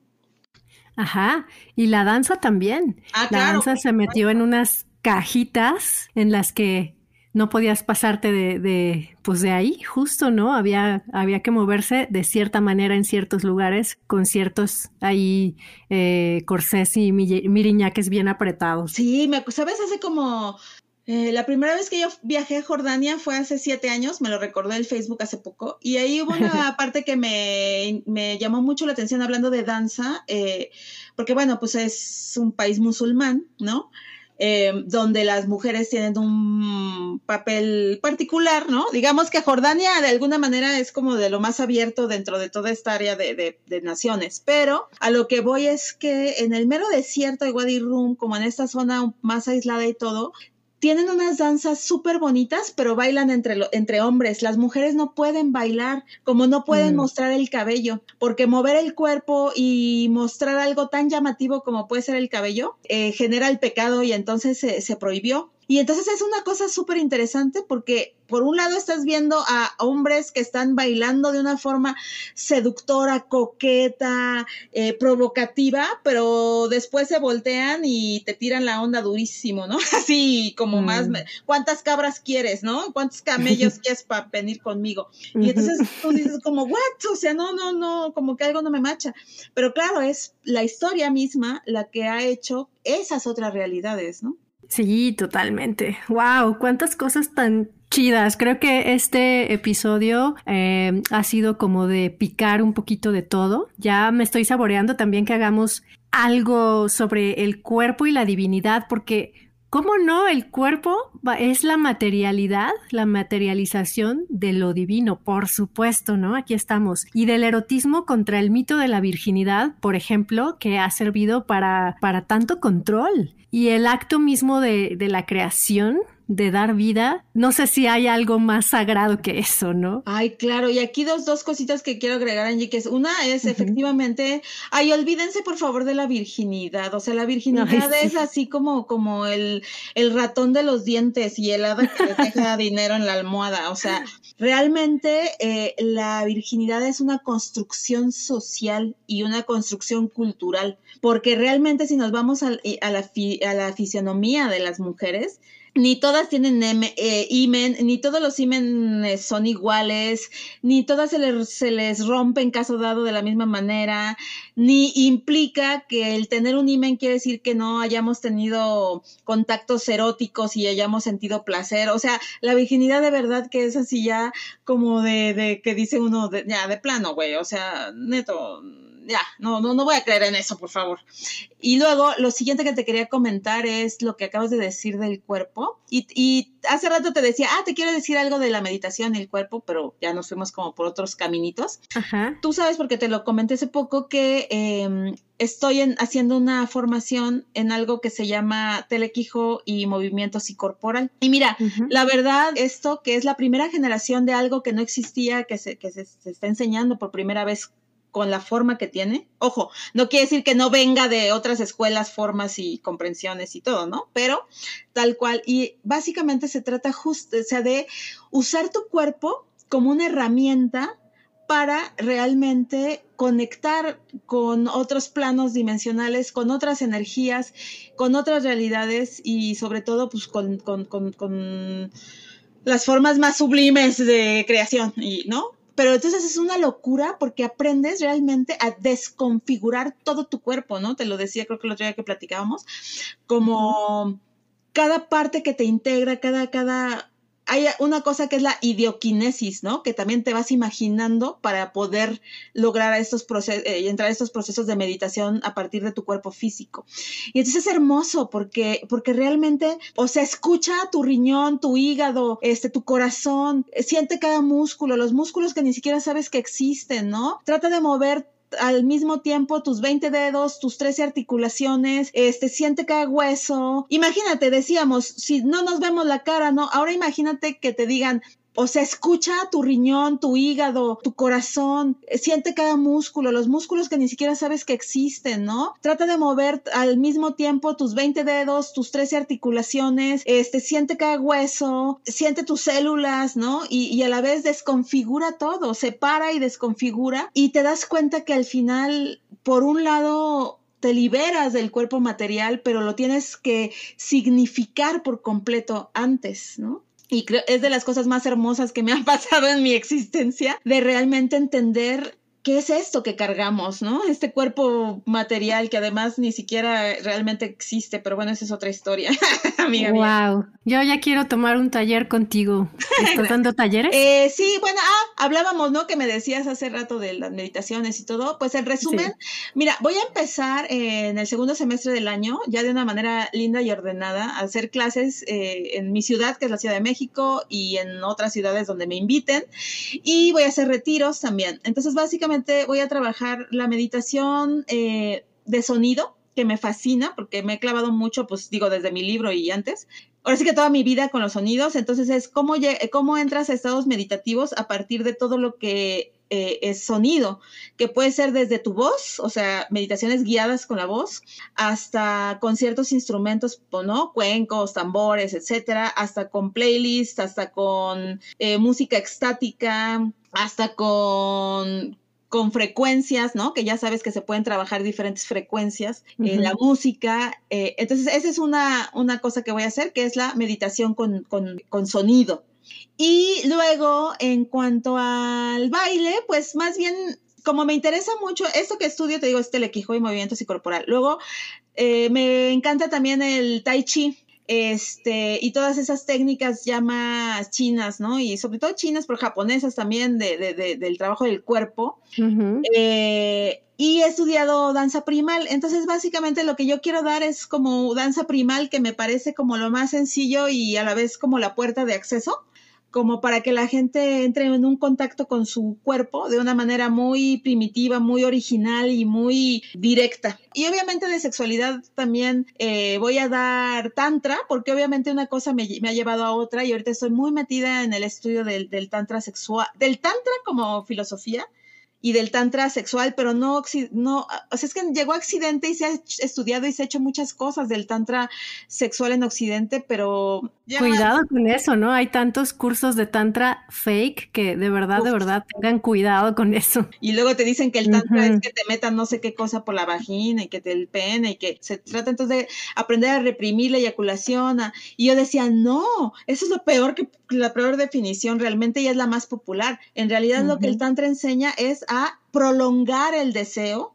Ajá, y la danza también. Ah, la danza se metió en unas cajitas en las que no podías pasarte de, de, pues de ahí, justo, ¿no? Había, había que moverse de cierta manera en ciertos lugares con ciertos ahí eh, corsés y miriñaques bien apretados. Sí, me, sabes, hace como Eh, la primera vez que yo viajé a Jordania fue hace siete años, me lo recordó el Facebook hace poco, y ahí hubo una parte que me, me, llamó mucho la atención hablando de danza, eh, porque bueno, pues es un país musulmán, ¿no? Eh, donde las mujeres tienen un papel particular, ¿no? Digamos que Jordania de alguna manera es como de lo más abierto dentro de toda esta área de, de, naciones, pero a lo que voy es que en el mero desierto de Wadi Rum, como en esta zona más aislada y todo, tienen unas danzas súper bonitas, pero bailan entre, entre hombres. Las mujeres no pueden bailar, como no pueden mm. mostrar el cabello, porque mover el cuerpo y mostrar algo tan llamativo como puede ser el cabello eh, genera el pecado y entonces se prohibió. Y entonces es una cosa súper interesante porque por un lado estás viendo a hombres que están bailando de una forma seductora, coqueta, eh, provocativa, pero después se voltean y te tiran la onda durísimo, ¿no? Así como más, mm. ¿cuántas cabras quieres, no? ¿Cuántos camellos quieres para venir conmigo? Y entonces tú dices como, ¿what? O sea, no, no, no, como que algo no me macha. Pero claro, es la historia misma la que ha hecho esas otras realidades, ¿no? Sí, totalmente. Wow, cuántas cosas tan chidas. Creo que este episodio eh, ha sido como de picar un poquito de todo. Ya me estoy saboreando también que hagamos algo sobre el cuerpo y la divinidad, porque ¿cómo no? El cuerpo es la materialidad, la materialización de lo divino, por supuesto, ¿no? Aquí estamos. Y del erotismo contra el mito de la virginidad, por ejemplo, que ha servido para, para tanto control y el acto mismo de, de la creación de dar vida, no sé si hay algo más sagrado que eso, ¿no? Ay, claro, y aquí dos, dos cositas que quiero agregar, Angie, que es una es efectivamente, ay, olvídense por favor de la virginidad, o sea, la virginidad es así como, como el, el ratón de los dientes y el hada que deja dinero en la almohada, o sea, realmente eh, la virginidad es una construcción social y una construcción cultural, porque realmente si nos vamos a, a la, a la fisionomía de las mujeres, ni todas tienen eh, imen, ni todos los imen son iguales, ni todas se les, se les rompe en caso dado de la misma manera, ni implica que el tener un imen quiere decir que no hayamos tenido contactos eróticos y hayamos sentido placer. O sea, la virginidad de verdad que es así ya como de, de que dice uno, de, ya, de plano, güey, o sea, neto ya, no, no, no voy a creer en eso, por favor. Y luego, lo siguiente que te quería comentar es lo que acabas de decir del cuerpo. Y, y hace rato te decía, ah, te quiero decir algo de la meditación y el cuerpo, pero ya nos fuimos como por otros caminitos. Ajá. Tú sabes, porque te lo comenté hace poco, que em, estoy haciendo una formación en algo que se llama telequijo y movimiento psicorporal. Y mira, la verdad, esto que es la primera generación de algo que no existía, que se, que se está enseñando por primera vez con la forma que tiene. Ojo, no quiere decir que no venga de otras escuelas, formas y comprensiones y todo, ¿no? Pero tal cual. Y básicamente se trata justo, o sea, de usar tu cuerpo como una herramienta para realmente conectar con otros planos dimensionales, con otras energías, con otras realidades y sobre todo pues con, con, con, con las formas más sublimes de creación, y, ¿no? Pero entonces es una locura porque aprendes realmente a desconfigurar todo tu cuerpo, ¿no? Te lo decía, creo que el otro día que platicábamos, como cada parte que te integra, cada, cada hay una cosa que es la idioquinesis, ¿no? Que también te vas imaginando para poder lograr estos procesos, eh, entrar a estos procesos de meditación a partir de tu cuerpo físico. Y entonces es hermoso porque, porque realmente, o sea, escucha tu riñón, tu hígado, este, tu corazón, siente cada músculo, los músculos que ni siquiera sabes que existen, ¿no? Trata de mover al mismo tiempo tus 20 dedos, tus 13 articulaciones, este, siente cada hueso. Imagínate, decíamos, si no nos vemos la cara, ¿no? Ahora imagínate que te digan, o sea, escucha tu riñón, tu hígado, tu corazón, siente cada músculo, los músculos que ni siquiera sabes que existen, ¿no? Trata de mover al mismo tiempo tus 20 dedos, tus 13 articulaciones, este, siente cada hueso, siente tus células, ¿no? Y, y a la vez desconfigura todo, separa y desconfigura y te das cuenta que al final, por un lado, te liberas del cuerpo material, pero lo tienes que significar por completo antes, ¿no? Y creo es de las cosas más hermosas que me han pasado en mi existencia, de realmente entender ¿qué es esto que cargamos, no? Este cuerpo material que además ni siquiera realmente existe, pero bueno, esa es otra historia, amiga Wow, yo ya quiero tomar un taller contigo. ¿Estás dando talleres? Eh, sí, bueno, ah, hablábamos, ¿no? Que me decías hace rato de las meditaciones y todo. Pues en resumen, mira, voy a empezar en el segundo semestre del año, ya de una manera linda y ordenada, a hacer clases eh, en mi ciudad, que es la Ciudad de México, y en otras ciudades donde me inviten. Y voy a hacer retiros también. Entonces, básicamente, voy a trabajar la meditación eh, de sonido, que me fascina porque me he clavado mucho, pues digo, desde mi libro y antes. Ahora sí que toda mi vida con los sonidos, entonces es cómo, cómo entras a estados meditativos a partir de todo lo que eh, es sonido, que puede ser desde tu voz, o sea, meditaciones guiadas con la voz, hasta con ciertos instrumentos, ¿no? Cuencos, tambores, etcétera, hasta con playlists, hasta con eh, música extática, hasta con con frecuencias, ¿no? Que ya sabes que se pueden trabajar diferentes frecuencias en la música. Eh, entonces, esa es una, una, cosa que voy a hacer, que es la meditación con, con, sonido. Y luego, en cuanto al baile, pues más bien, como me interesa mucho, esto que estudio, te digo, es telequijo y movimiento corporal. Luego, eh, me encanta también el tai chi este, y todas esas técnicas ya más chinas, ¿no? Y sobre todo chinas, pero japonesas también, de, de, del trabajo del cuerpo. Eh, y he estudiado danza primal. Entonces, básicamente lo que yo quiero dar es como danza primal, que me parece como lo más sencillo y a la vez como la puerta de acceso como para que la gente entre en un contacto con su cuerpo de una manera muy primitiva, muy original y muy directa. Y obviamente de sexualidad también eh, voy a dar tantra, porque obviamente una cosa me, ha llevado a otra y ahorita estoy muy metida en el estudio del, del tantra sexual, del tantra como filosofía y del tantra sexual, pero no, no, o sea, es que llegó a Occidente y se ha estudiado y se ha hecho muchas cosas del tantra sexual en Occidente, pero... Cuidado con eso, ¿no? Hay tantos cursos de tantra fake que de verdad, de verdad, tengan cuidado con eso. Y luego te dicen que el tantra es que te metan no sé qué cosa por la vagina y que te el pene y que se trata entonces de aprender a reprimir la eyaculación. y yo decía, no, eso es lo peor que la peor definición realmente y es la más popular. En realidad lo que el tantra enseña es a prolongar el deseo.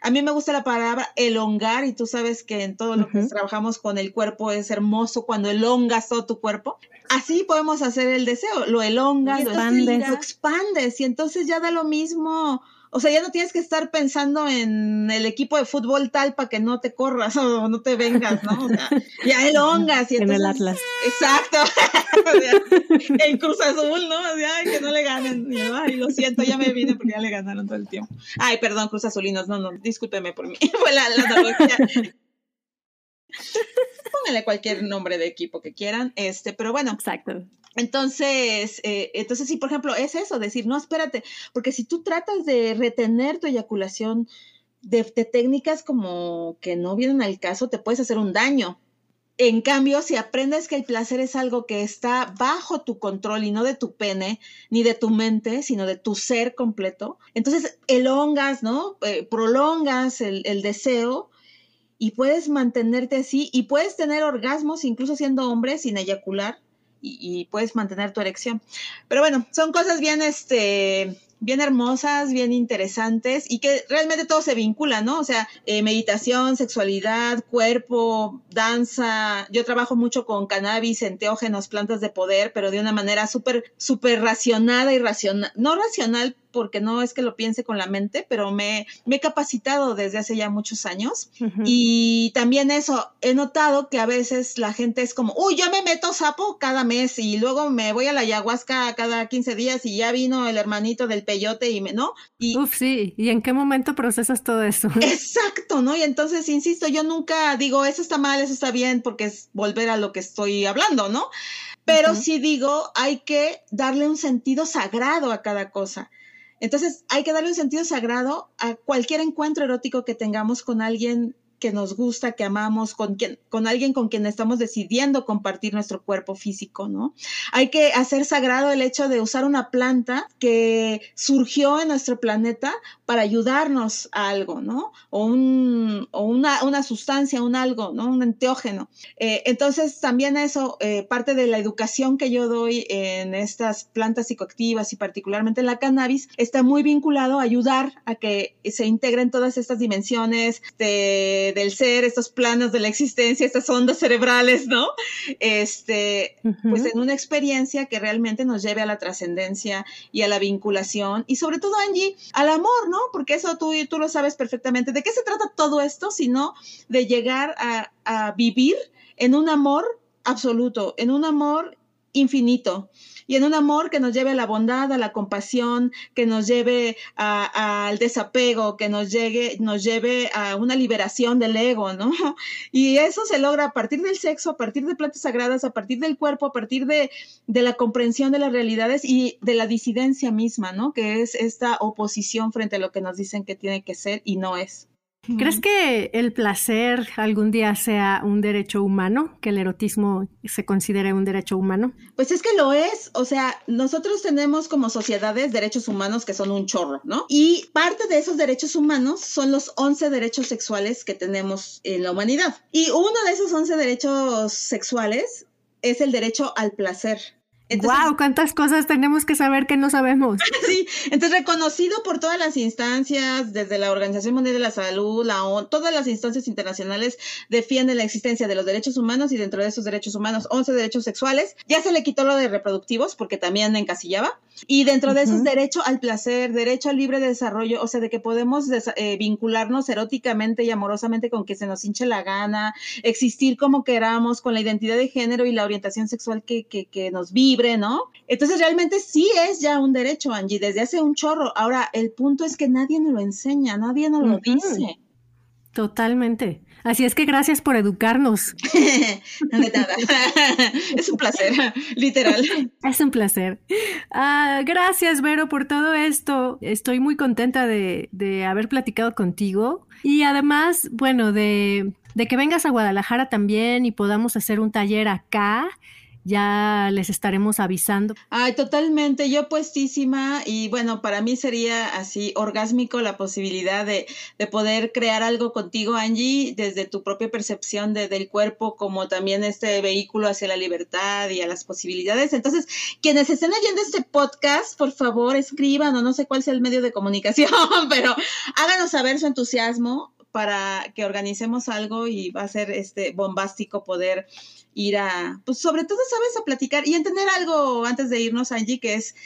A mí me gusta la palabra elongar y tú sabes que en todo lo que trabajamos con el cuerpo es hermoso cuando elongas todo tu cuerpo. Así podemos hacer el deseo, lo elongas, lo expandes. lo expandes y entonces ya da lo mismo o sea, ya no tienes que estar pensando en el equipo de fútbol tal para que no te corras o no te vengas, ¿no? O sea, ya elongas. Y en el Atlas. Exacto. en Cruz Azul, ¿no? O sea, que no le ganen. Ay, lo siento, ya me vine porque ya le ganaron todo el tiempo. Ay, perdón, Cruz Azulinos. No, no, discúlpeme por mí. Fue la, la analogía. Pónganle cualquier nombre de equipo que quieran, este, pero bueno. Exacto. Entonces, eh, entonces sí, por ejemplo, es eso, decir, no, espérate, porque si tú tratas de retener tu eyaculación de, técnicas como que no vienen al caso, te puedes hacer un daño. En cambio, si aprendes que el placer es algo que está bajo tu control y no de tu pene, ni de tu mente, sino de tu ser completo, entonces elongas, ¿no? Eh, prolongas el, el deseo y puedes mantenerte así y puedes tener orgasmos incluso siendo hombre sin eyacular y, puedes mantener tu erección. Pero bueno, son cosas bien, este, bien hermosas, bien interesantes y que realmente todo se vincula, ¿no? O sea, eh, meditación, sexualidad, cuerpo, danza. Yo trabajo mucho con cannabis, enteógenos, plantas de poder, pero de una manera súper, súper racionada y racional, no racional porque no es que lo piense con la mente, pero me, me he capacitado desde hace ya muchos años. Y también eso, he notado que a veces la gente es como, uy, yo me meto sapo cada mes y luego me voy a la ayahuasca cada 15 días y ya vino el hermanito del peyote y me, ¿no? Y, Uf, sí, ¿y en qué momento procesas todo eso? Exacto, ¿no? Y entonces, insisto, yo nunca digo, eso está mal, eso está bien, porque es volver a lo que estoy hablando, ¿no? Pero sí digo, hay que darle un sentido sagrado a cada cosa. Entonces hay que darle un sentido sagrado a cualquier encuentro erótico que tengamos con alguien que nos gusta, que amamos, con, quien, con alguien con quien estamos decidiendo compartir nuestro cuerpo físico, ¿no? Hay que hacer sagrado el hecho de usar una planta que surgió en nuestro planeta para ayudarnos a algo, ¿no? O, un, o una, una, sustancia, un algo, ¿no? Un enteógeno. Eh, entonces, también eso, eh, parte de la educación que yo doy en estas plantas psicoactivas y particularmente en la cannabis, está muy vinculado a ayudar a que se integren todas estas dimensiones de del ser, estos planos de la existencia, estas ondas cerebrales, ¿no? Este, pues en una experiencia que realmente nos lleve a la trascendencia y a la vinculación y sobre todo, Angie, al amor, ¿no? Porque eso tú, tú lo sabes perfectamente. ¿De qué se trata todo esto? Sino de llegar a, a vivir en un amor absoluto, en un amor infinito y en un amor que nos lleve a la bondad, a la compasión, que nos lleve al desapego, que nos llegue, nos lleve a una liberación del ego, ¿no? Y eso se logra a partir del sexo, a partir de plantas sagradas, a partir del cuerpo, a partir de, de la comprensión de las realidades y de la disidencia misma, ¿no? Que es esta oposición frente a lo que nos dicen que tiene que ser y no es. ¿Crees que el placer algún día sea un derecho humano? ¿Que el erotismo se considere un derecho humano? Pues es que lo es. O sea, nosotros tenemos como sociedades derechos humanos que son un chorro, ¿no? Y parte de esos derechos humanos son los 11 derechos sexuales que tenemos en la humanidad. Y uno de esos 11 derechos sexuales es el derecho al placer. ¡Wow! ¿Cuántas cosas tenemos que saber que no sabemos? sí, entonces reconocido por todas las instancias, desde la Organización Mundial de la Salud, la ONU, todas las instancias internacionales defienden la existencia de los derechos humanos y dentro de esos derechos humanos, 11 derechos sexuales. Ya se le quitó lo de reproductivos porque también encasillaba. Y dentro de esos, derecho al placer, derecho al libre desarrollo, o sea, de que podemos eh, vincularnos eróticamente y amorosamente con que se nos hinche la gana, existir como queramos, con la identidad de género y la orientación sexual que, que, que nos vive ¿no? Entonces realmente sí es ya un derecho, Angie, desde hace un chorro. Ahora, el punto es que nadie nos lo enseña, nadie nos lo dice. Totalmente. Así es que gracias por educarnos. no de nada. es un placer, literal. Es un placer. Ah, gracias, Vero, por todo esto. Estoy muy contenta de, de haber platicado contigo. Y además, bueno, de, de que vengas a Guadalajara también y podamos hacer un taller acá ya les estaremos avisando. Ay, totalmente, yo puestísima y bueno, para mí sería así orgásmico la posibilidad de, de poder crear algo contigo, Angie, desde tu propia percepción de, del cuerpo como también este vehículo hacia la libertad y a las posibilidades. Entonces, quienes estén oyendo este podcast, por favor, escriban o no sé cuál sea el medio de comunicación, pero háganos saber su entusiasmo para que organicemos algo y va a ser este bombástico poder ir a, pues sobre todo, sabes, a platicar y entender algo antes de irnos, Angie, que es,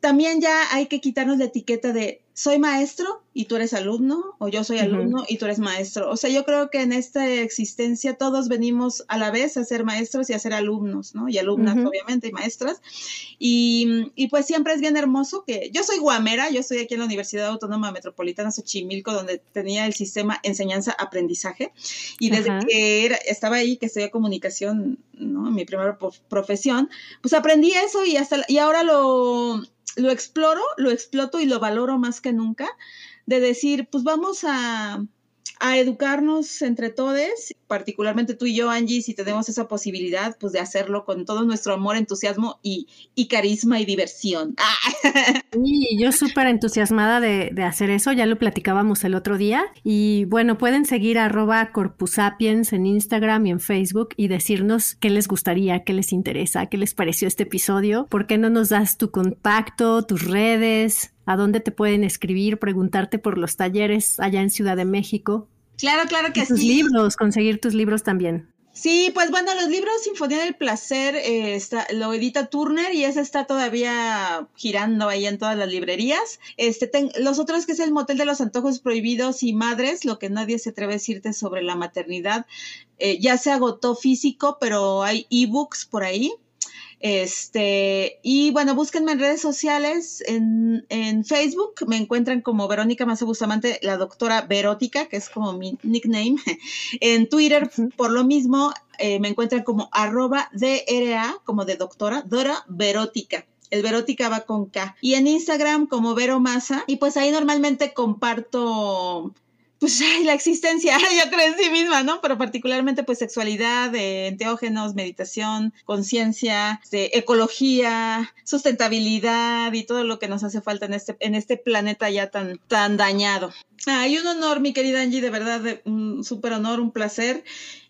también ya hay que quitarnos la etiqueta de soy maestro y tú eres alumno, o yo soy alumno y tú eres maestro. O sea, yo creo que en esta existencia todos venimos a la vez a ser maestros y a ser alumnos, ¿no? Y alumnas, obviamente, y maestras. Y, y, pues siempre es bien hermoso que yo soy guamera, yo estoy aquí en la Universidad Autónoma Metropolitana Xochimilco, donde tenía el sistema enseñanza-aprendizaje. Y desde que era, estaba ahí, que estudié comunicación, Mi primera profesión, pues aprendí eso y hasta, y ahora lo lo exploro, lo exploto y lo valoro más que nunca, de decir, pues vamos a, a educarnos entre todos, particularmente tú y yo, Angie, si tenemos esa posibilidad, pues de hacerlo con todo nuestro amor, entusiasmo y, y carisma y diversión. Sí, yo súper entusiasmada de, de, hacer eso, ya lo platicábamos el otro día. Y bueno, pueden seguir arroba corpusapiens en Instagram y en Facebook y decirnos qué les gustaría, qué les interesa, qué les pareció este episodio. ¿Por qué no nos das tu contacto, tus redes? ¿A dónde te pueden escribir, preguntarte por los talleres allá en Ciudad de México? Claro, claro que tus sí. libros, conseguir tus libros también. Sí, pues bueno, los libros Sinfonía del Placer eh, está, lo edita Turner y ese está todavía girando ahí en todas las librerías. Este, los otros que es el Motel de los Antojos Prohibidos y Madres, lo que nadie se atreve a decirte sobre la maternidad, eh, ya se agotó físico, pero hay ebooks por ahí. Este, y bueno, búsquenme en redes sociales, en, en Facebook, me encuentran como Verónica Mazo Bustamante, la doctora Verótica, que es como mi nickname. En Twitter, por lo mismo, eh, me encuentran como arroba DRA, como de doctora, Dora Verótica. El Verótica va con K. Y en Instagram como Vero Masa. Y pues ahí normalmente comparto pues la existencia, yo creo en sí misma, ¿no? Pero particularmente pues sexualidad, eh, enteógenos, meditación, conciencia, este, ecología, sustentabilidad y todo lo que nos hace falta en este, en este planeta ya tan, tan dañado. Ay, un honor, mi querida Angie, de verdad, un súper honor, un placer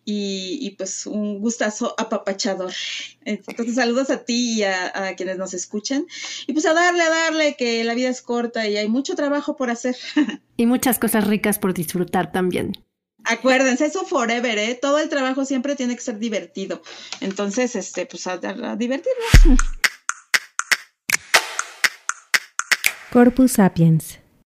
y, pues un gustazo apapachador. Entonces saludos a ti y a, quienes nos escuchan y pues a darle, a darle que la vida es corta y hay mucho trabajo por hacer. Y muchas cosas ricas por disfrutar también. Acuérdense, eso forever, ¿eh? Todo el trabajo siempre tiene que ser divertido. Entonces, este, pues a, a divertirnos. Corpus Sapiens